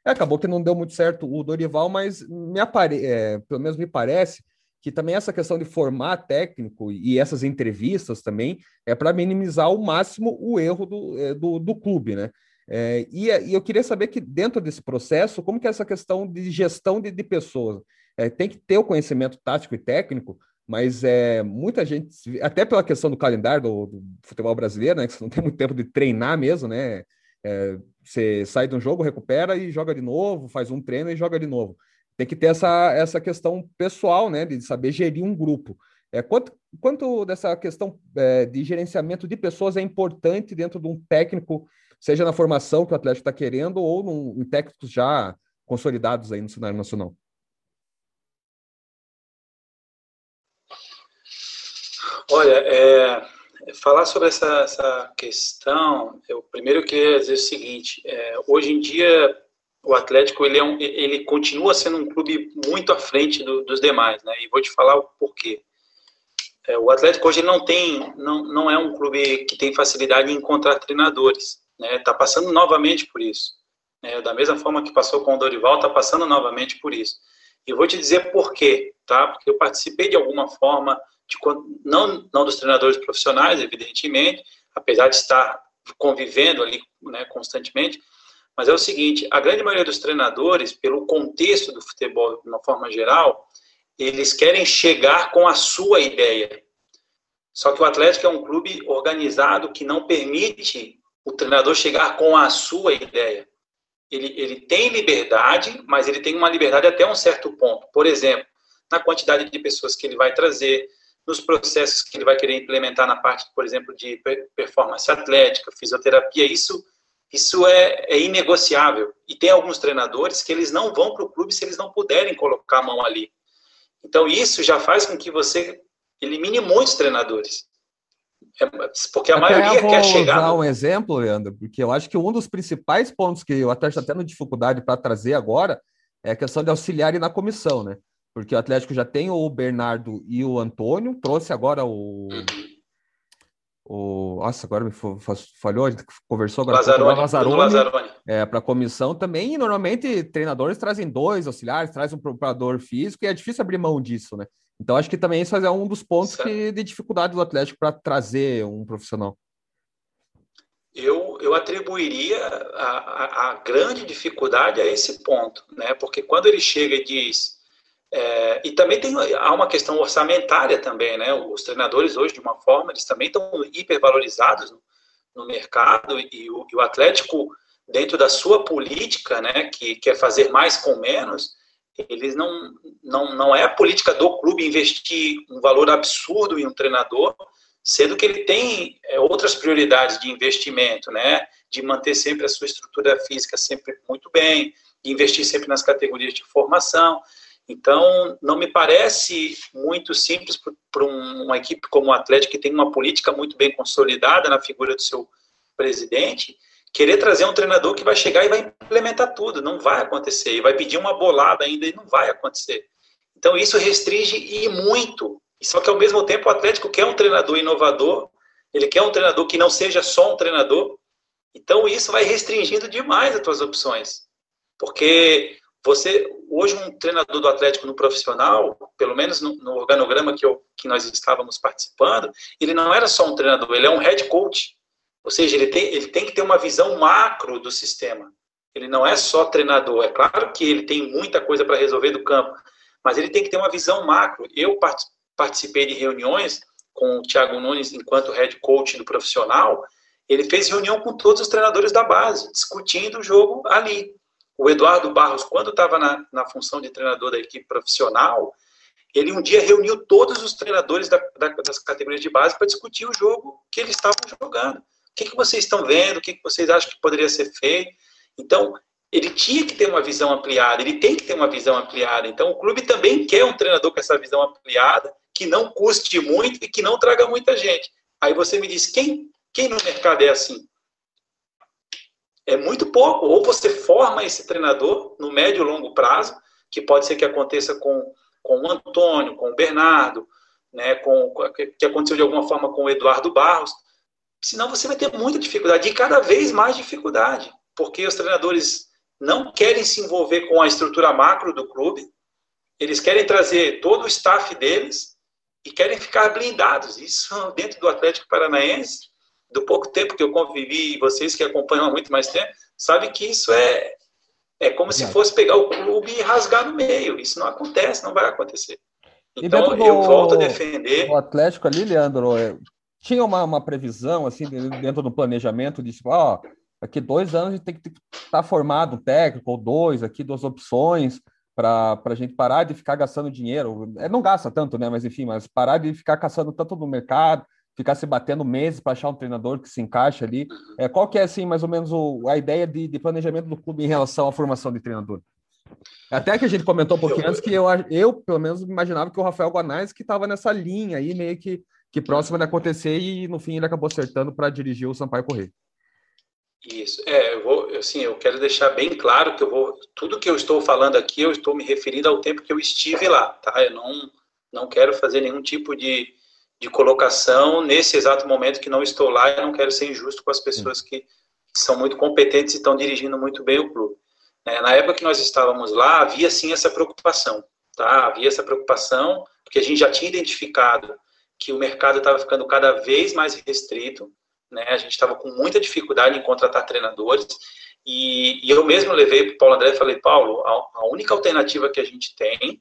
Acabou que não deu muito certo o Dorival, mas me apare... É, pelo menos me parece que também essa questão de formar técnico e essas entrevistas também é para minimizar ao máximo o erro do, é, do, do clube, né? É, e, e, eu queria saber que dentro desse processo, como que é essa questão de gestão de, de pessoas? É, tem que ter o conhecimento tático e técnico, mas é, muita gente, até pela questão do calendário do, do futebol brasileiro, né, que você não tem muito tempo de treinar mesmo, né? É, você sai de um jogo, recupera e joga de novo, faz um treino e joga de novo tem que ter essa, essa questão pessoal, né, de saber gerir um grupo. É, quanto, quanto dessa questão é, de gerenciamento de pessoas é importante dentro de um técnico, seja na formação que o Atlético está querendo ou num, em técnicos já consolidados aí no cenário nacional? Olha, é, falar sobre essa, essa questão, eu primeiro queria dizer o seguinte: é, hoje em dia o Atlético ele, é um, ele continua sendo um clube muito à frente do, dos demais, né? E vou te falar o porquê. É, o Atlético hoje não tem, não, não é um clube que tem facilidade em encontrar treinadores, né? Está passando novamente por isso. Né? Da mesma forma que passou com o Dorival, está passando novamente por isso. E vou te dizer por quê, tá? Porque eu participei de alguma forma de, não não dos treinadores profissionais, evidentemente, apesar de estar convivendo ali, né, constantemente, mas é o seguinte, a grande maioria dos treinadores, pelo contexto do futebol de uma forma geral, eles querem chegar com a sua ideia. Só que o Atlético é um clube organizado que não permite o treinador chegar com a sua ideia. Ele, ele tem liberdade, mas ele tem uma liberdade até um certo ponto. Por exemplo, na quantidade de pessoas que ele vai trazer, nos processos que ele vai querer implementar na parte, por exemplo, de performance atlética, fisioterapia, isso isso é, é inegociável. E tem alguns treinadores que eles não vão para o clube se eles não puderem colocar a mão ali. Então, isso já faz com que você elimine muitos treinadores. É, porque a até maioria quer chegar. Vou dar um exemplo, Leandro, porque eu acho que um dos principais pontos que o Atlético está tendo dificuldade para trazer agora é a questão de auxiliar na comissão, né? Porque o Atlético já tem o Bernardo e o Antônio, trouxe agora o. O nossa, agora me falhou, a gente conversou agora Lazarone, com o Lazarone, Lazarone. É, para a comissão também, e normalmente treinadores trazem dois auxiliares, traz um preparador físico, e é difícil abrir mão disso, né? Então acho que também isso é um dos pontos que, de dificuldade do Atlético para trazer um profissional. Eu, eu atribuiria a, a, a, grande dificuldade a esse ponto, né? Porque quando ele chega e diz é, e também tem há uma questão orçamentária também, né? Os treinadores hoje, de uma forma, eles também estão hipervalorizados no, no mercado e o, e o, Atlético, dentro da sua política, né, que quer fazer mais com menos, eles não, não, não é a política do clube investir um valor absurdo em um treinador, sendo que ele tem é, outras prioridades de investimento, né? De manter sempre a sua estrutura física sempre muito bem, investir sempre nas categorias de formação. Então, não me parece muito simples para uma equipe como o Atlético, que tem uma política muito bem consolidada na figura do seu presidente, querer trazer um treinador que vai chegar e vai implementar tudo. Não vai acontecer. E vai pedir uma bolada ainda e não vai acontecer. Então, isso restringe e muito. Só que, ao mesmo tempo, o Atlético quer um treinador inovador, ele quer um treinador que não seja só um treinador. Então, isso vai restringindo demais as suas opções. Porque você, hoje, um treinador do Atlético no profissional, pelo menos no, no organograma que, eu, que nós estávamos participando, ele não era só um treinador, ele é um head coach. Ou seja, ele tem, ele tem que ter uma visão macro do sistema. Ele não é só treinador. É claro que ele tem muita coisa para resolver do campo, mas ele tem que ter uma visão macro. Eu participei de reuniões com o Thiago Nunes enquanto head coach do profissional. Ele fez reunião com todos os treinadores da base, discutindo o jogo ali. O Eduardo Barros, quando estava na, na função de treinador da equipe profissional, ele um dia reuniu todos os treinadores da, da, das categorias de base para discutir o jogo que eles estavam jogando. O que, que vocês estão vendo? O que, que vocês acham que poderia ser feito? Então, ele tinha que ter uma visão ampliada, ele tem que ter uma visão ampliada. Então, o clube também quer um treinador com essa visão ampliada, que não custe muito e que não traga muita gente. Aí você me diz, quem, quem no mercado é assim? É muito pouco. Ou você forma esse treinador no médio e longo prazo, que pode ser que aconteça com, com o Antônio, com o Bernardo, né, com, que aconteceu de alguma forma com o Eduardo Barros. Senão você vai ter muita dificuldade, e cada vez mais dificuldade, porque os treinadores não querem se envolver com a estrutura macro do clube, eles querem trazer todo o staff deles e querem ficar blindados. Isso dentro do Atlético Paranaense do pouco tempo que eu convivi, e vocês que acompanham há muito mais tempo, sabem que isso é, é como se fosse pegar o clube e rasgar no meio. Isso não acontece, não vai acontecer. Então, eu volto a defender. O Atlético ali, Leandro, é, tinha uma, uma previsão, assim, dentro do planejamento, de tipo, ó, daqui dois anos a gente tem que estar tá formado um técnico, ou dois, aqui, duas opções, para a gente parar de ficar gastando dinheiro. É, não gasta tanto, né? Mas enfim, mas parar de ficar caçando tanto no mercado, ficar se batendo meses para achar um treinador que se encaixa ali. É, qual que é, assim, mais ou menos o, a ideia de, de, planejamento do clube em relação à formação de treinador? Até que a gente comentou um pouquinho antes que eu, eu, pelo menos, imaginava que o Rafael Guanais que estava nessa linha aí, meio que, que próxima de acontecer e, no fim, ele acabou acertando para dirigir o Sampaio Correia. Isso, é, eu vou, assim, eu quero deixar bem claro que eu vou, tudo que eu estou falando aqui, eu estou me referindo ao tempo que eu estive lá, tá? Eu não, não quero fazer nenhum tipo de, de colocação nesse exato momento que não estou lá e não quero ser injusto com as pessoas que são muito competentes e estão dirigindo muito bem o clube. É, na época que nós estávamos lá, havia sim essa preocupação, tá? Havia essa preocupação, porque a gente já tinha identificado que o mercado estava ficando cada vez mais restrito, né? A gente estava com muita dificuldade em contratar treinadores, e, e eu mesmo levei para o Paulo André e falei, Paulo, a, a única alternativa que a gente tem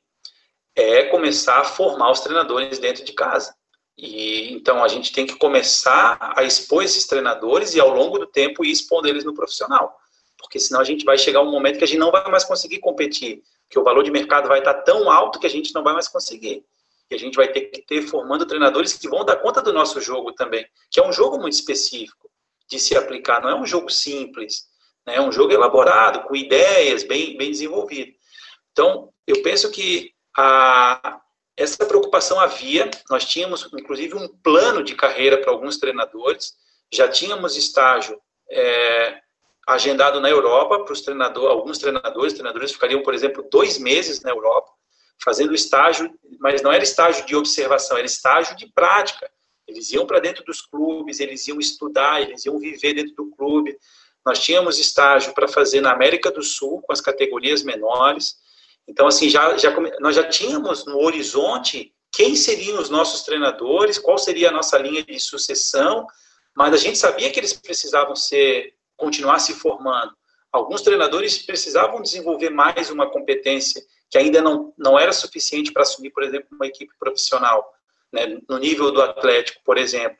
é começar a formar os treinadores dentro de casa. E então a gente tem que começar a expor esses treinadores e ao longo do tempo ir expondo eles no profissional. Porque senão a gente vai chegar um momento que a gente não vai mais conseguir competir, que o valor de mercado vai estar tão alto que a gente não vai mais conseguir. E a gente vai ter que ter formando treinadores que vão dar conta do nosso jogo também, que é um jogo muito específico de se aplicar, não é um jogo simples, né? é um jogo elaborado, com ideias bem, bem desenvolvido. Então, eu penso que a, essa preocupação havia, nós tínhamos inclusive um plano de carreira para alguns treinadores, já tínhamos estágio é, agendado na Europa para os treinadores, alguns treinadores, treinadores ficariam, por exemplo, dois meses na Europa, fazendo estágio, mas não era estágio de observação, era estágio de prática, Eles iam para dentro dos clubes, eles iam estudar, eles iam viver dentro do clube. Nós tínhamos estágio para fazer na América do Sul, com as categorias menores. Então, assim, já, já, nós já tínhamos no horizonte quem seriam os nossos treinadores, qual seria a nossa linha de sucessão, mas a gente sabia que eles precisavam ser, continuar se formando. Alguns treinadores precisavam desenvolver mais uma competência que ainda não, não era suficiente para assumir, por exemplo, uma equipe profissional, né, no nível do Atlético, por exemplo.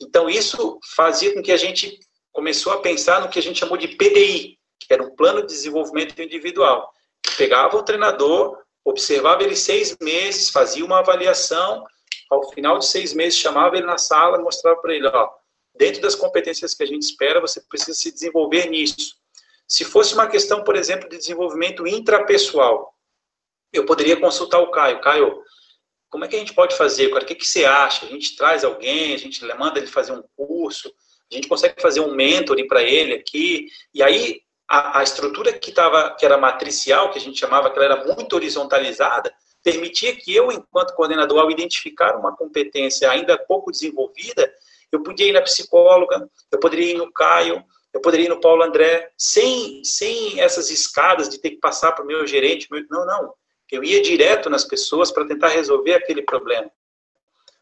Então, isso fazia com que a gente começou a pensar no que a gente chamou de PDI, que era um plano de desenvolvimento individual. Pegava o treinador, observava ele seis meses, fazia uma avaliação, ao final de seis meses chamava ele na sala mostrava para ele, ó, dentro das competências que a gente espera, você precisa se desenvolver nisso. Se fosse uma questão, por exemplo, de desenvolvimento intrapessoal, eu poderia consultar o Caio. Caio, como é que a gente pode fazer? O que, que você acha? A gente traz alguém, a gente manda ele fazer um curso, a gente consegue fazer um mentoring para ele aqui. E aí, a, a estrutura que, tava, que era matricial, que a gente chamava, que ela era muito horizontalizada, permitia que eu, enquanto coordenador, ao identificar uma competência ainda pouco desenvolvida, eu podia ir na psicóloga, eu poderia ir no Caio, eu poderia ir no Paulo André, sem, sem essas escadas de ter que passar para o meu gerente. Meu... Não, não. Eu ia direto nas pessoas para tentar resolver aquele problema.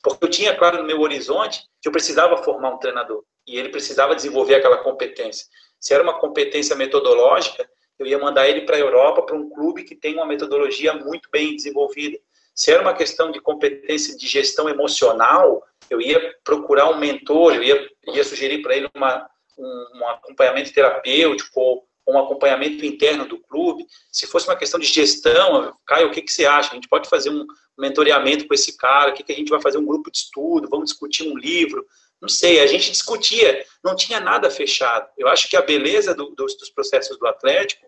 Porque eu tinha claro no meu horizonte que eu precisava formar um treinador e ele precisava desenvolver aquela competência. Se era uma competência metodológica, eu ia mandar ele para a Europa, para um clube que tem uma metodologia muito bem desenvolvida. Se era uma questão de competência de gestão emocional, eu ia procurar um mentor, eu ia, ia sugerir para ele uma, um, um acompanhamento terapêutico ou um acompanhamento interno do clube. Se fosse uma questão de gestão, Caio, o que, que você acha? A gente pode fazer um mentoreamento com esse cara? O que, que a gente vai fazer? Um grupo de estudo? Vamos discutir um livro? Não sei, a gente discutia, não tinha nada fechado. Eu acho que a beleza do, dos, dos processos do Atlético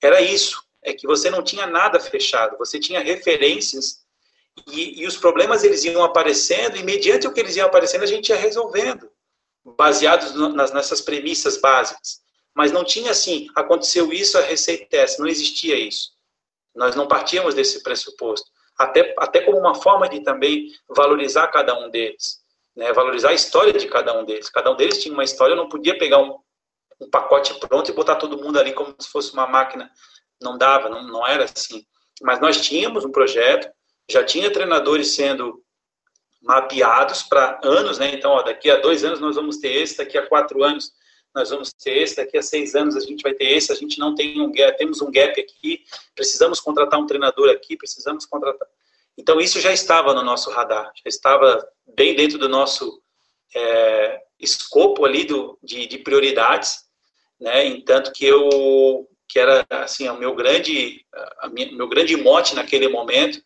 era isso, é que você não tinha nada fechado, você tinha referências e, e, os problemas eles iam aparecendo e mediante o que eles iam aparecendo a gente ia resolvendo, baseados nas, nessas premissas básicas. Mas não tinha assim, aconteceu isso, a receita é essa. Não existia isso. Nós não partíamos desse pressuposto. Até, até como uma forma de também valorizar cada um deles. Né? Valorizar a história de cada um deles. Cada um deles tinha uma história, eu não podia pegar um, um pacote pronto e botar todo mundo ali como se fosse uma máquina. Não dava, não, não era assim. Mas nós tínhamos um projeto, já tinha treinadores sendo mapeados para anos, né? Então, ó, daqui a dois anos nós vamos ter esse, daqui a quatro anos nós vamos ter esse, daqui a seis anos a gente vai ter esse, a gente não tem um gap, temos um gap aqui, precisamos contratar um treinador aqui, precisamos contratar. Então, isso já estava no nosso radar, já estava bem dentro do nosso é, escopo ali do, de, de prioridades, né? Entanto que eu, que era assim, o meu grande, minha, meu grande mote naquele momento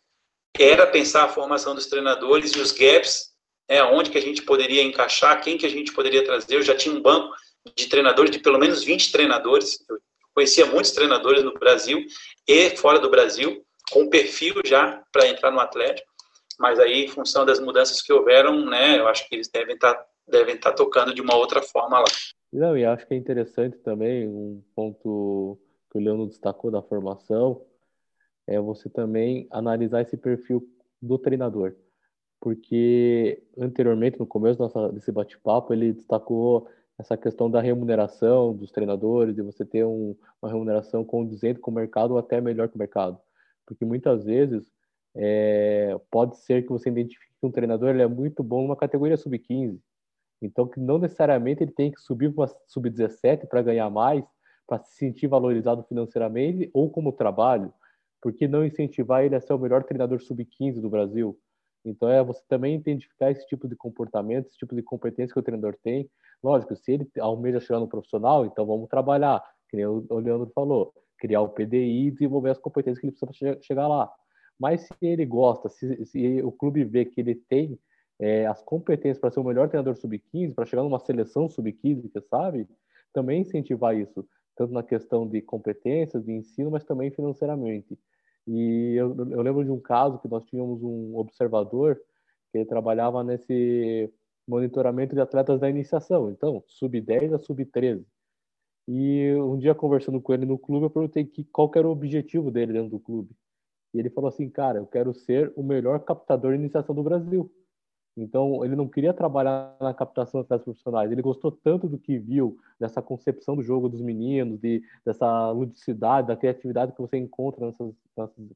era pensar a formação dos treinadores e os gaps, né, onde que a gente poderia encaixar, quem que a gente poderia trazer. Eu já tinha um banco de treinadores, de pelo menos 20 treinadores. Eu conhecia muitos treinadores no Brasil e fora do Brasil, com perfil já para entrar no Atlético, mas aí, em função das mudanças que houveram, né, eu acho que eles devem estar tá, devem tá tocando de uma outra forma lá. Não, e acho que é interessante também, um ponto que o Leandro destacou da formação, é você também analisar esse perfil do treinador. Porque anteriormente, no começo desse bate-papo, ele destacou essa questão da remuneração dos treinadores, de você ter um, uma remuneração condizente com o mercado ou até melhor que o mercado. Porque muitas vezes é, pode ser que você identifique que um treinador ele é muito bom numa categoria sub-15. Então, que não necessariamente ele tem que subir para sub-17 para ganhar mais, para se sentir valorizado financeiramente ou como trabalho, porque não incentivar ele a ser o melhor treinador sub-15 do Brasil. Então, é você também identificar esse tipo de comportamento, esse tipo de competência que o treinador tem, Lógico, se ele almeja chegar no profissional, então vamos trabalhar, que o Leandro falou, criar o PDI e desenvolver as competências que ele precisa para chegar lá. Mas se ele gosta, se, se o clube vê que ele tem é, as competências para ser o melhor treinador sub-15, para chegar numa seleção sub-15, que sabe, também incentivar isso, tanto na questão de competências, de ensino, mas também financeiramente. E eu, eu lembro de um caso que nós tínhamos um observador que trabalhava nesse monitoramento de atletas da iniciação, então, sub-10 a sub-13. E um dia, conversando com ele no clube, eu perguntei que, qual era o objetivo dele dentro do clube. E ele falou assim, cara, eu quero ser o melhor captador de iniciação do Brasil. Então, ele não queria trabalhar na captação de atletas profissionais. Ele gostou tanto do que viu, dessa concepção do jogo dos meninos, de, dessa ludicidade, da criatividade que você encontra nessa,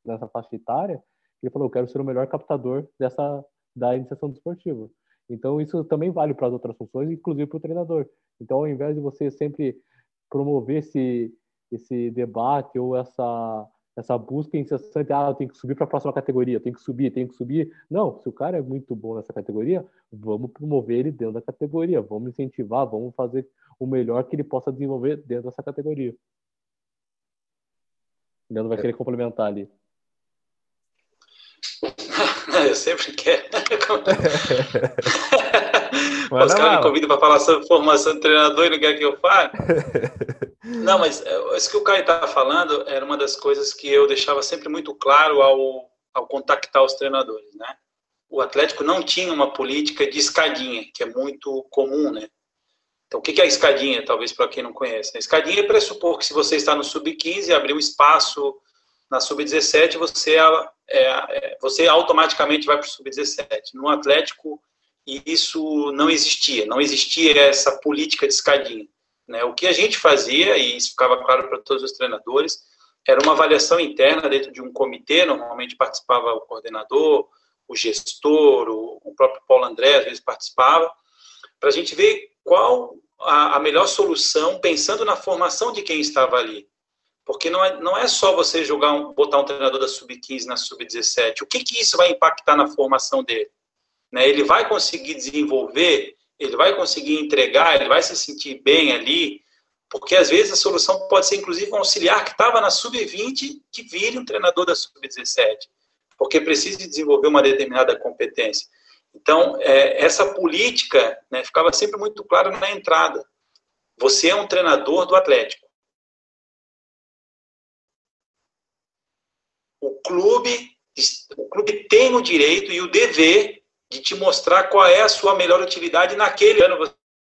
nessa faixa etária, que ele falou: Eu quero ser o melhor captador dessa, da iniciação desportiva. Então, isso também vale para as outras funções, inclusive para o treinador. Então, ao invés de você sempre promover esse, esse debate ou essa essa busca incessante, ah, eu tenho que subir para a próxima categoria, eu tenho que subir, tenho que subir. Não, se o cara é muito bom nessa categoria, vamos promover ele dentro da categoria, vamos incentivar, vamos fazer o melhor que ele possa desenvolver dentro dessa categoria. Leandro vai querer complementar ali. Eu sempre quero. Os caras me convidam para falar sobre formação de treinador e não quer que eu fale. Não, mas é, isso que o Caio estava falando era uma das coisas que eu deixava sempre muito claro ao, ao contactar os treinadores, né? O Atlético não tinha uma política de escadinha, que é muito comum, né? Então, o que é a escadinha, talvez para quem não conhece? A escadinha é pressupor que se você está no sub-15, abrir um espaço na sub-17, você, é, é, você automaticamente vai para o sub-17. No Atlético, isso não existia, não existia essa política de escadinha. Né? O que a gente fazia, e isso ficava claro para todos os treinadores, era uma avaliação interna dentro de um comitê, normalmente participava o coordenador, o gestor, o, próprio Paulo André às vezes participava, para a gente ver qual a, a, melhor solução, pensando na formação de quem estava ali. Porque não é, não é só você jogar um, botar um treinador da sub-15 na sub-17. O que, que isso vai impactar na formação dele? Né? Ele vai conseguir desenvolver ele vai conseguir entregar, ele vai se sentir bem ali, porque às vezes a solução pode ser inclusive um auxiliar que estava na sub-20 que vire um treinador da sub-17, porque precisa desenvolver uma determinada competência. Então, é, essa política né, ficava sempre muito clara na entrada. Você é um treinador do Atlético. O clube, o clube tem o direito e o dever de te mostrar qual é a sua melhor utilidade naquele ano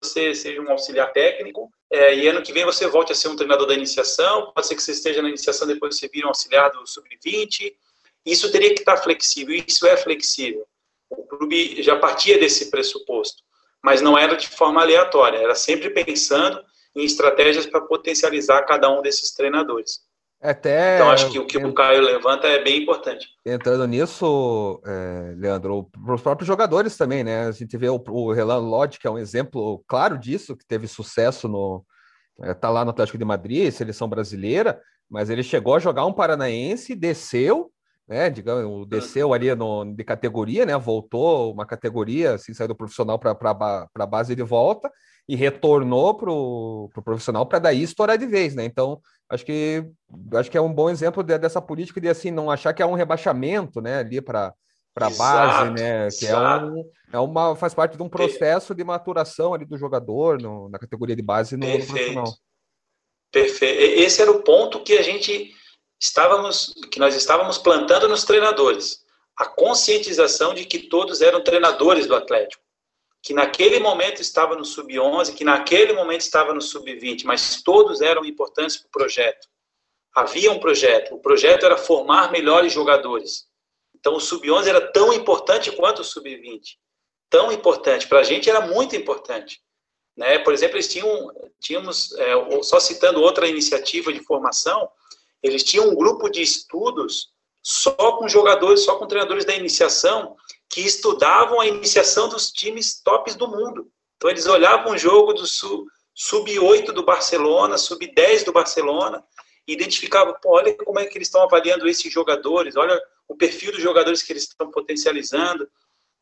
você seja um auxiliar técnico é, e ano que vem você volte a ser um treinador da iniciação, pode ser que você esteja na iniciação depois você vira um auxiliar do sub-20, isso teria que estar flexível, isso é flexível. O clube já partia desse pressuposto, mas não era de forma aleatória, era sempre pensando em estratégias para potencializar cada um desses treinadores. Até, então, acho que o que o Caio levanta é bem importante. Entrando nisso, é, Leandro, para os próprios jogadores também, né? A gente vê o, o Relan Lodge, que é um exemplo claro disso, que teve sucesso no. É, tá lá no Atlético de Madrid, seleção brasileira, mas ele chegou a jogar um paranaense, desceu, né? Digamos, desceu ali no, de categoria, né? Voltou uma categoria, assim, saiu do profissional para a base de volta e retornou para o pro profissional para daí estourar de vez, né? Então acho que acho que é um bom exemplo de, dessa política de assim não achar que é um rebaixamento, né, ali para para a base, né, que é, um, é uma faz parte de um processo de maturação ali do jogador no, na categoria de base no, Perfeito. profissional. Perfeito. Esse era o ponto que a gente estávamos que nós estávamos plantando nos treinadores, a conscientização de que todos eram treinadores do Atlético que naquele momento estava no sub-11, que naquele momento estava no sub-20, mas todos eram importantes para o projeto. Havia um projeto, o projeto era formar melhores jogadores. Então o sub-11 era tão importante quanto o sub-20. Tão importante, para a gente era muito importante. Né? Por exemplo, eles tinham, tínhamos, é, só citando outra iniciativa de formação, eles tinham um grupo de estudos só com jogadores, só com treinadores da iniciação, que estudavam a iniciação dos times tops do mundo. Então, eles olhavam o jogo do sub-8 do Barcelona, sub-10 do Barcelona, e identificavam, pô, olha como é que eles estão avaliando esses jogadores, olha o perfil dos jogadores que eles estão potencializando.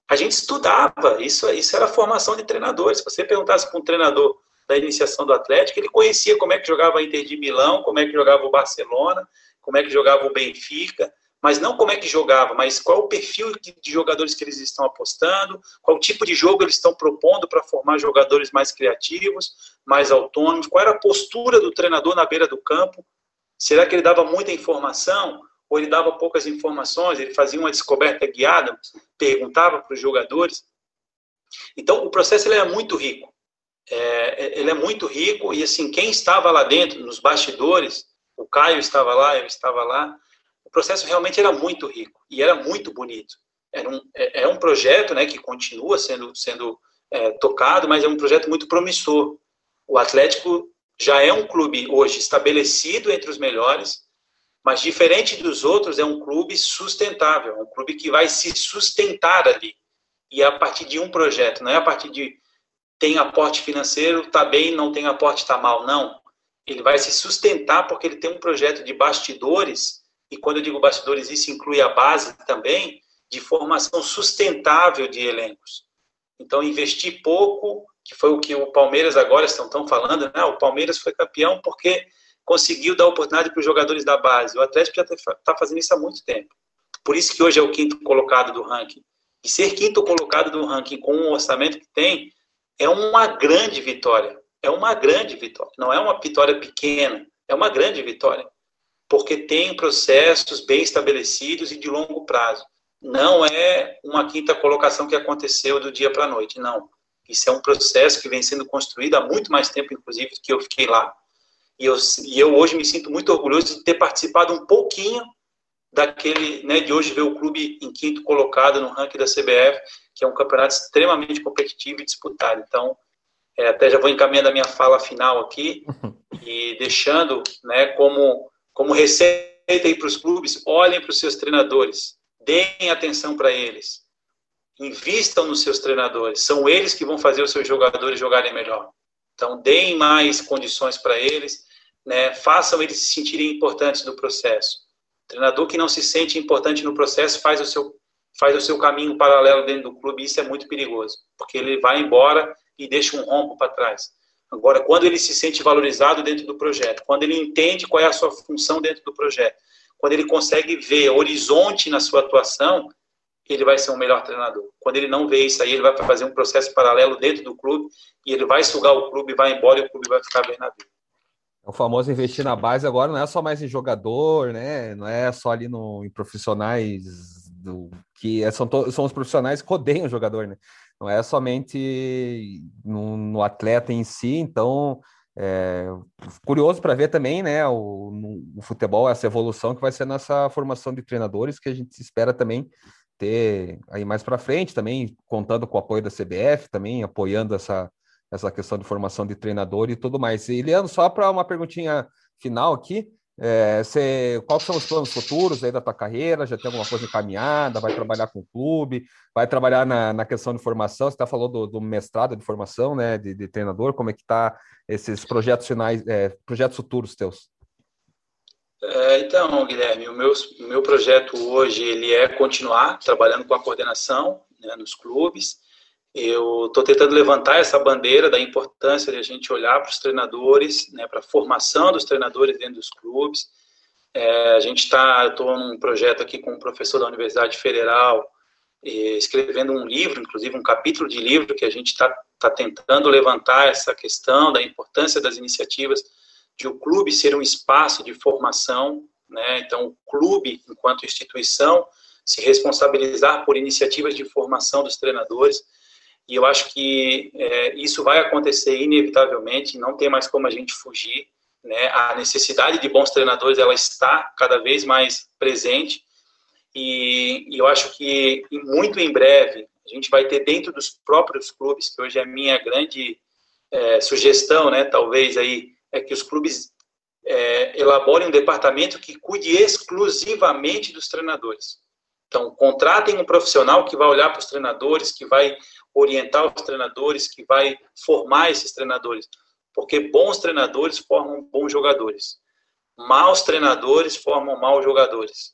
A gente estudava, isso, isso era formação de treinadores. Se você perguntasse para um treinador da iniciação do Atlético, ele conhecia como é que jogava a Inter de Milão, como é que jogava o Barcelona, como é que jogava o Benfica, mas não como é que jogava, mas qual o perfil de jogadores que eles estão apostando, qual tipo de jogo eles estão propondo para formar jogadores mais criativos, mais autônomos, qual era a postura do treinador na beira do campo, será que ele dava muita informação ou ele dava poucas informações, ele fazia uma descoberta guiada, perguntava para os jogadores. Então, o processo ele é muito rico. É, ele é muito rico e, assim, quem estava lá dentro, nos bastidores, o Caio estava lá, eu estava lá, o processo realmente era muito rico e era muito bonito. era um, é, é um projeto né, que continua sendo, sendo é, tocado, mas é um projeto muito promissor. O Atlético já é um clube hoje estabelecido entre os melhores, mas diferente dos outros, é um clube sustentável, um clube que vai se sustentar ali. E é a partir de um projeto, não é a partir de tem aporte financeiro, tá bem, não tem aporte, tá mal, não. Ele vai se sustentar porque ele tem um projeto de bastidores, e quando eu digo bastidores, isso inclui a base também, de formação sustentável de elencos. Então, investir pouco, que foi o que o Palmeiras agora estão tão falando, né? O Palmeiras foi campeão porque conseguiu dar oportunidade para os jogadores da base. O Atlético já está fazendo isso há muito tempo. Por isso que hoje é o quinto colocado do ranking. E ser quinto colocado do ranking com o orçamento que tem é uma grande vitória. É uma grande vitória. Não é uma vitória pequena, é uma grande vitória. Porque tem processos bem estabelecidos e de longo prazo. Não é uma quinta colocação que aconteceu do dia para a noite, não. Isso é um processo que vem sendo construído há muito mais tempo, inclusive, que eu fiquei lá. E eu, e eu hoje me sinto muito orgulhoso de ter participado um pouquinho daquele, né, de hoje ver o clube em quinto colocado no ranking da CBF, que é um campeonato extremamente competitivo e disputado. Então, é, até já vou encaminhando a minha fala final aqui e deixando, né, como como receita aí para os clubes, olhem para os seus treinadores, deem atenção para eles, invistam nos seus treinadores, são eles que vão fazer os seus jogadores jogarem melhor. Então, deem mais condições para eles, né, façam eles se sentirem importantes no processo. O treinador que não se sente importante no processo faz o seu, faz o seu caminho paralelo dentro do clube, e isso é muito perigoso, porque ele vai embora e deixa um rompo para trás. Agora, quando ele se sente valorizado dentro do projeto, quando ele entende qual é a sua função dentro do projeto, quando ele consegue ver horizonte na sua atuação, ele vai ser um melhor treinador. Quando ele não vê isso aí, ele vai fazer um processo paralelo dentro do clube e ele vai sugar o clube, vai embora e o clube vai ficar bem na vida. O famoso investir na base agora não é só mais em jogador, né? Não é só ali no, em profissionais do, que é, são, to, são os profissionais que odeiam o jogador, né? Não é somente no, no atleta em si, então é, curioso para ver também, né, o, no, futebol, essa evolução que vai ser nessa formação de treinadores, que a gente espera também ter aí mais para frente, também contando com o apoio da CBF, também apoiando essa, essa questão de formação de treinador e tudo mais. E Leandro, só para uma perguntinha final aqui, é, você, quais são os planos futuros aí da tua carreira? Já tem alguma coisa encaminhada? Vai trabalhar com o clube? Vai trabalhar na, na questão de formação? Você está falando do, do, mestrado de formação, né, de, de, treinador? Como é que está esses projetos finais, é, projetos futuros teus? É, então, Guilherme, o meu, meu projeto hoje ele é continuar trabalhando com a coordenação né, nos clubes. Eu estou tentando levantar essa bandeira da importância de a gente olhar para os treinadores, né, para a formação dos treinadores dentro dos clubes. É, a gente está, estou num projeto aqui com um professor da Universidade Federal, escrevendo um livro, inclusive um capítulo de livro que a gente está tá tentando levantar essa questão da importância das iniciativas de o clube ser um espaço de formação, né? Então, o clube, enquanto instituição, se responsabilizar por iniciativas de formação dos treinadores e eu acho que é, isso vai acontecer inevitavelmente, não tem mais como a gente fugir. Né? A necessidade de bons treinadores ela está cada vez mais presente. E, e eu acho que muito em breve a gente vai ter dentro dos próprios clubes, que hoje é a minha grande é, sugestão, né? talvez aí, é que os clubes é, elaborem um departamento que cuide exclusivamente dos treinadores. Então, contratem um profissional que vai olhar para os treinadores, que vai orientar os treinadores, que vai formar esses treinadores. Porque bons treinadores formam bons jogadores. Maus treinadores formam maus jogadores.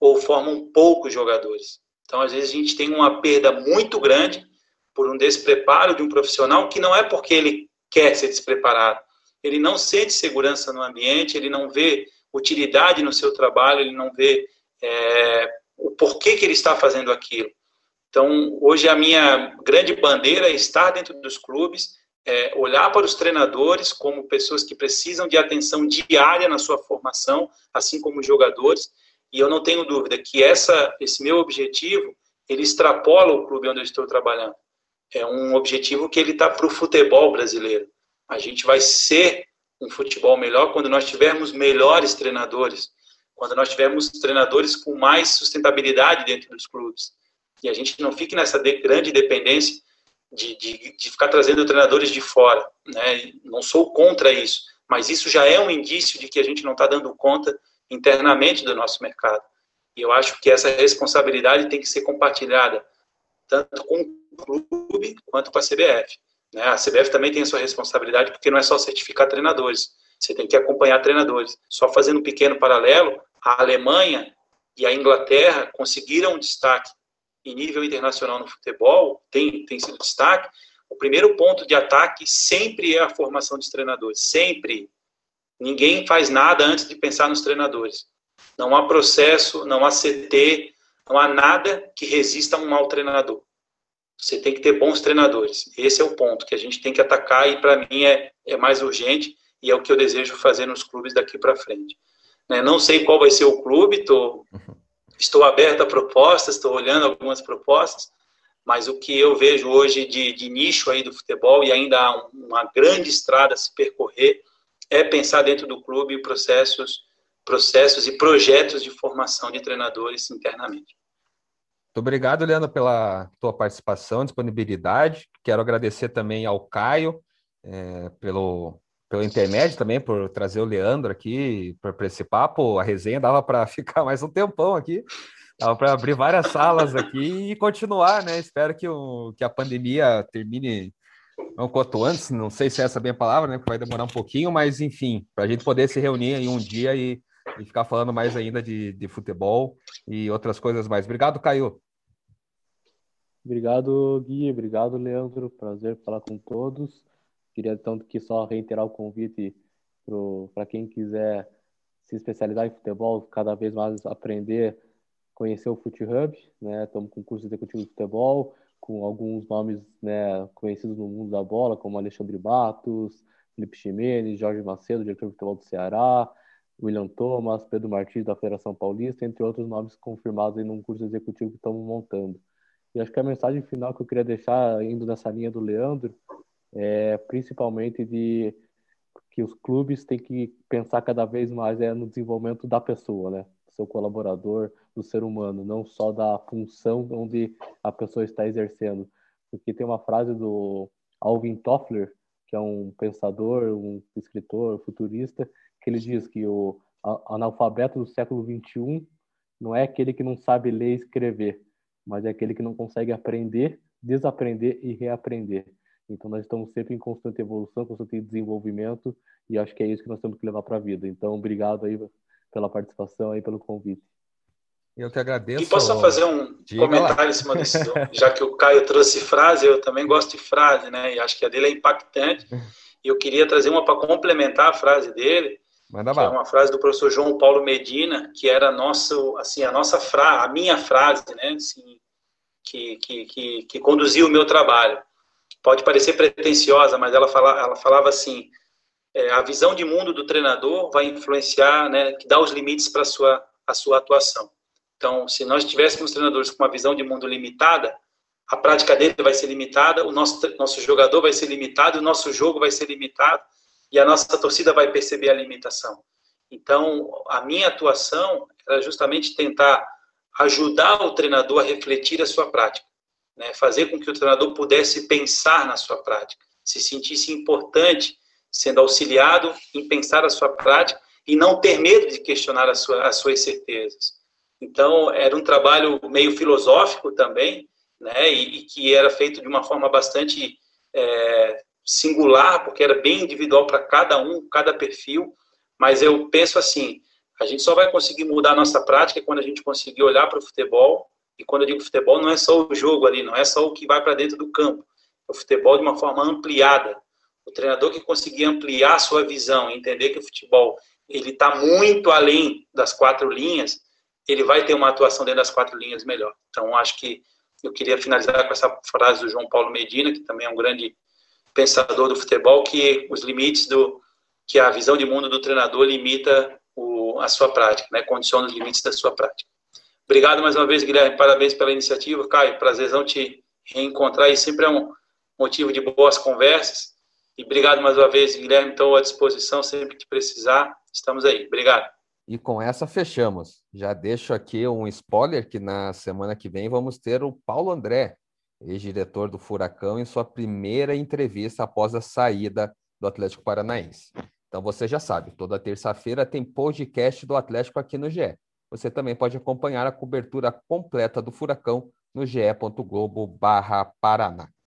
Ou formam poucos jogadores. Então, às vezes, a gente tem uma perda muito grande por um despreparo de um profissional que não é porque ele quer ser despreparado. Ele não sente segurança no ambiente, ele não vê utilidade no seu trabalho, ele não vê é, o porquê que ele está fazendo aquilo. Então, hoje a minha grande bandeira é estar dentro dos clubes, é, olhar para os treinadores como pessoas que precisam de atenção diária na sua formação, assim como os jogadores. E eu não tenho dúvida que essa, esse meu objetivo ele extrapola o clube onde eu estou trabalhando. É um objetivo que ele está para o futebol brasileiro. A gente vai ser um futebol melhor quando nós tivermos melhores treinadores, quando nós tivermos treinadores com mais sustentabilidade dentro dos clubes. E a gente não fique nessa de, grande dependência de, de, de, ficar trazendo treinadores de fora. Né? Não sou contra isso, mas isso já é um indício de que a gente não está dando conta internamente do nosso mercado. E eu acho que essa responsabilidade tem que ser compartilhada tanto com o clube quanto com a CBF. Né? A CBF também tem a sua responsabilidade, porque não é só certificar treinadores, você tem que acompanhar treinadores. Só fazendo um pequeno paralelo, a Alemanha e a Inglaterra conseguiram um destaque em nível internacional no futebol, tem, tem sido destaque. O primeiro ponto de ataque sempre é a formação dos treinadores, sempre. Ninguém faz nada antes de pensar nos treinadores. Não há processo, não há CT, não há nada que resista a um mau treinador. Você tem que ter bons treinadores. Esse é o ponto que a gente tem que atacar e para mim é, é mais urgente e é o que eu desejo fazer nos clubes daqui para frente. Né? Não sei qual vai ser o clube, tô, estou aberto a propostas, estou olhando algumas propostas, mas o que eu vejo hoje de, de nicho aí do futebol e ainda há uma grande estrada a se percorrer é pensar dentro do clube processos processos e projetos de formação de treinadores internamente. Muito obrigado, Leandro, pela tua participação, disponibilidade. Quero agradecer também ao Caio é, pelo, pelo intermédio também, por trazer o Leandro aqui para esse papo. A resenha dava para ficar mais um tempão aqui. Dava para abrir várias salas aqui e continuar, né? Espero que, o, que a pandemia termine um quanto antes, não sei se é essa bem a palavra, né? Que vai demorar um pouquinho, mas enfim, para a gente poder se reunir em um dia e e ficar falando mais ainda de, de futebol e outras coisas mais. Obrigado, Caio. Obrigado, Gui. Obrigado, Leandro. Prazer falar com todos. Queria tanto que só reiterar o convite para quem quiser se especializar em futebol, cada vez mais aprender, conhecer o Fute Hub, né? Estamos com curso executivo de futebol, com alguns nomes né, conhecidos no mundo da bola, como Alexandre Batos, Felipe Ximenes, Jorge Macedo, diretor de futebol do Ceará, William Thomas, Pedro Martins da Federação Paulista, entre outros nomes confirmados em um curso executivo que estamos montando. E acho que a mensagem final que eu queria deixar, indo nessa linha do Leandro, é principalmente de que os clubes têm que pensar cada vez mais é no desenvolvimento da pessoa, né? Do seu colaborador, do ser humano, não só da função onde a pessoa está exercendo. Porque tem uma frase do Alvin Toffler, que é um pensador, um escritor, futurista, que ele diz que o analfabeto do século 21 não é aquele que não sabe ler e escrever, mas é aquele que não consegue aprender, desaprender e reaprender. Então nós estamos sempre em constante evolução, constante desenvolvimento e acho que é isso que nós temos que levar para a vida. Então obrigado aí pela participação aí pelo convite. Eu que agradeço. E posso fazer um Diga comentário lá. em cima disso, já que o Caio trouxe frase, eu também gosto de frase, né? E acho que a dele é impactante. E eu queria trazer uma para complementar a frase dele, Manda que é uma frase do professor João Paulo Medina, que era nosso, assim, a nossa frase, a minha frase, né, assim, que, que, que, que conduzia o meu trabalho. Pode parecer pretensiosa, mas ela, fala, ela falava assim, é, a visão de mundo do treinador vai influenciar, né, que dá os limites para a sua, a sua atuação. Então, se nós tivéssemos treinadores com uma visão de mundo limitada, a prática dele vai ser limitada, o nosso, nosso jogador vai ser limitado, o nosso jogo vai ser limitado, e a nossa torcida vai perceber a limitação. Então, a minha atuação era justamente tentar ajudar o treinador a refletir a sua prática, né? fazer com que o treinador pudesse pensar na sua prática, se sentisse importante sendo auxiliado em pensar a sua prática e não ter medo de questionar as, sua, as suas certezas. Então, era um trabalho meio filosófico também, né? e, e que era feito de uma forma bastante é, singular, porque era bem individual para cada um, cada perfil, mas eu penso assim, a gente só vai conseguir mudar a nossa prática quando a gente conseguir olhar para o futebol, e quando eu digo futebol, não é só o jogo ali, não é só o que vai para dentro do campo, é o futebol de uma forma ampliada. O treinador que conseguir ampliar a sua visão, entender que o futebol ele está muito além das quatro linhas, ele vai ter uma atuação dentro das quatro linhas melhor. Então, acho que eu queria finalizar com essa frase do João Paulo Medina, que também é um grande pensador do futebol que os limites do que a visão de mundo do treinador limita o, a sua prática, né? Condiciona os limites da sua prática. Obrigado mais uma vez, Guilherme. Parabéns pela iniciativa, Caio. Prazerzão te reencontrar e sempre é um motivo de boas conversas. E obrigado mais uma vez, Guilherme. Estou à disposição sempre que precisar. Estamos aí. Obrigado. E com essa fechamos. Já deixo aqui um spoiler que na semana que vem vamos ter o Paulo André, ex-diretor do Furacão, em sua primeira entrevista após a saída do Atlético Paranaense. Então você já sabe, toda terça-feira tem podcast do Atlético aqui no GE. Você também pode acompanhar a cobertura completa do Furacão no ge.globo/paraná.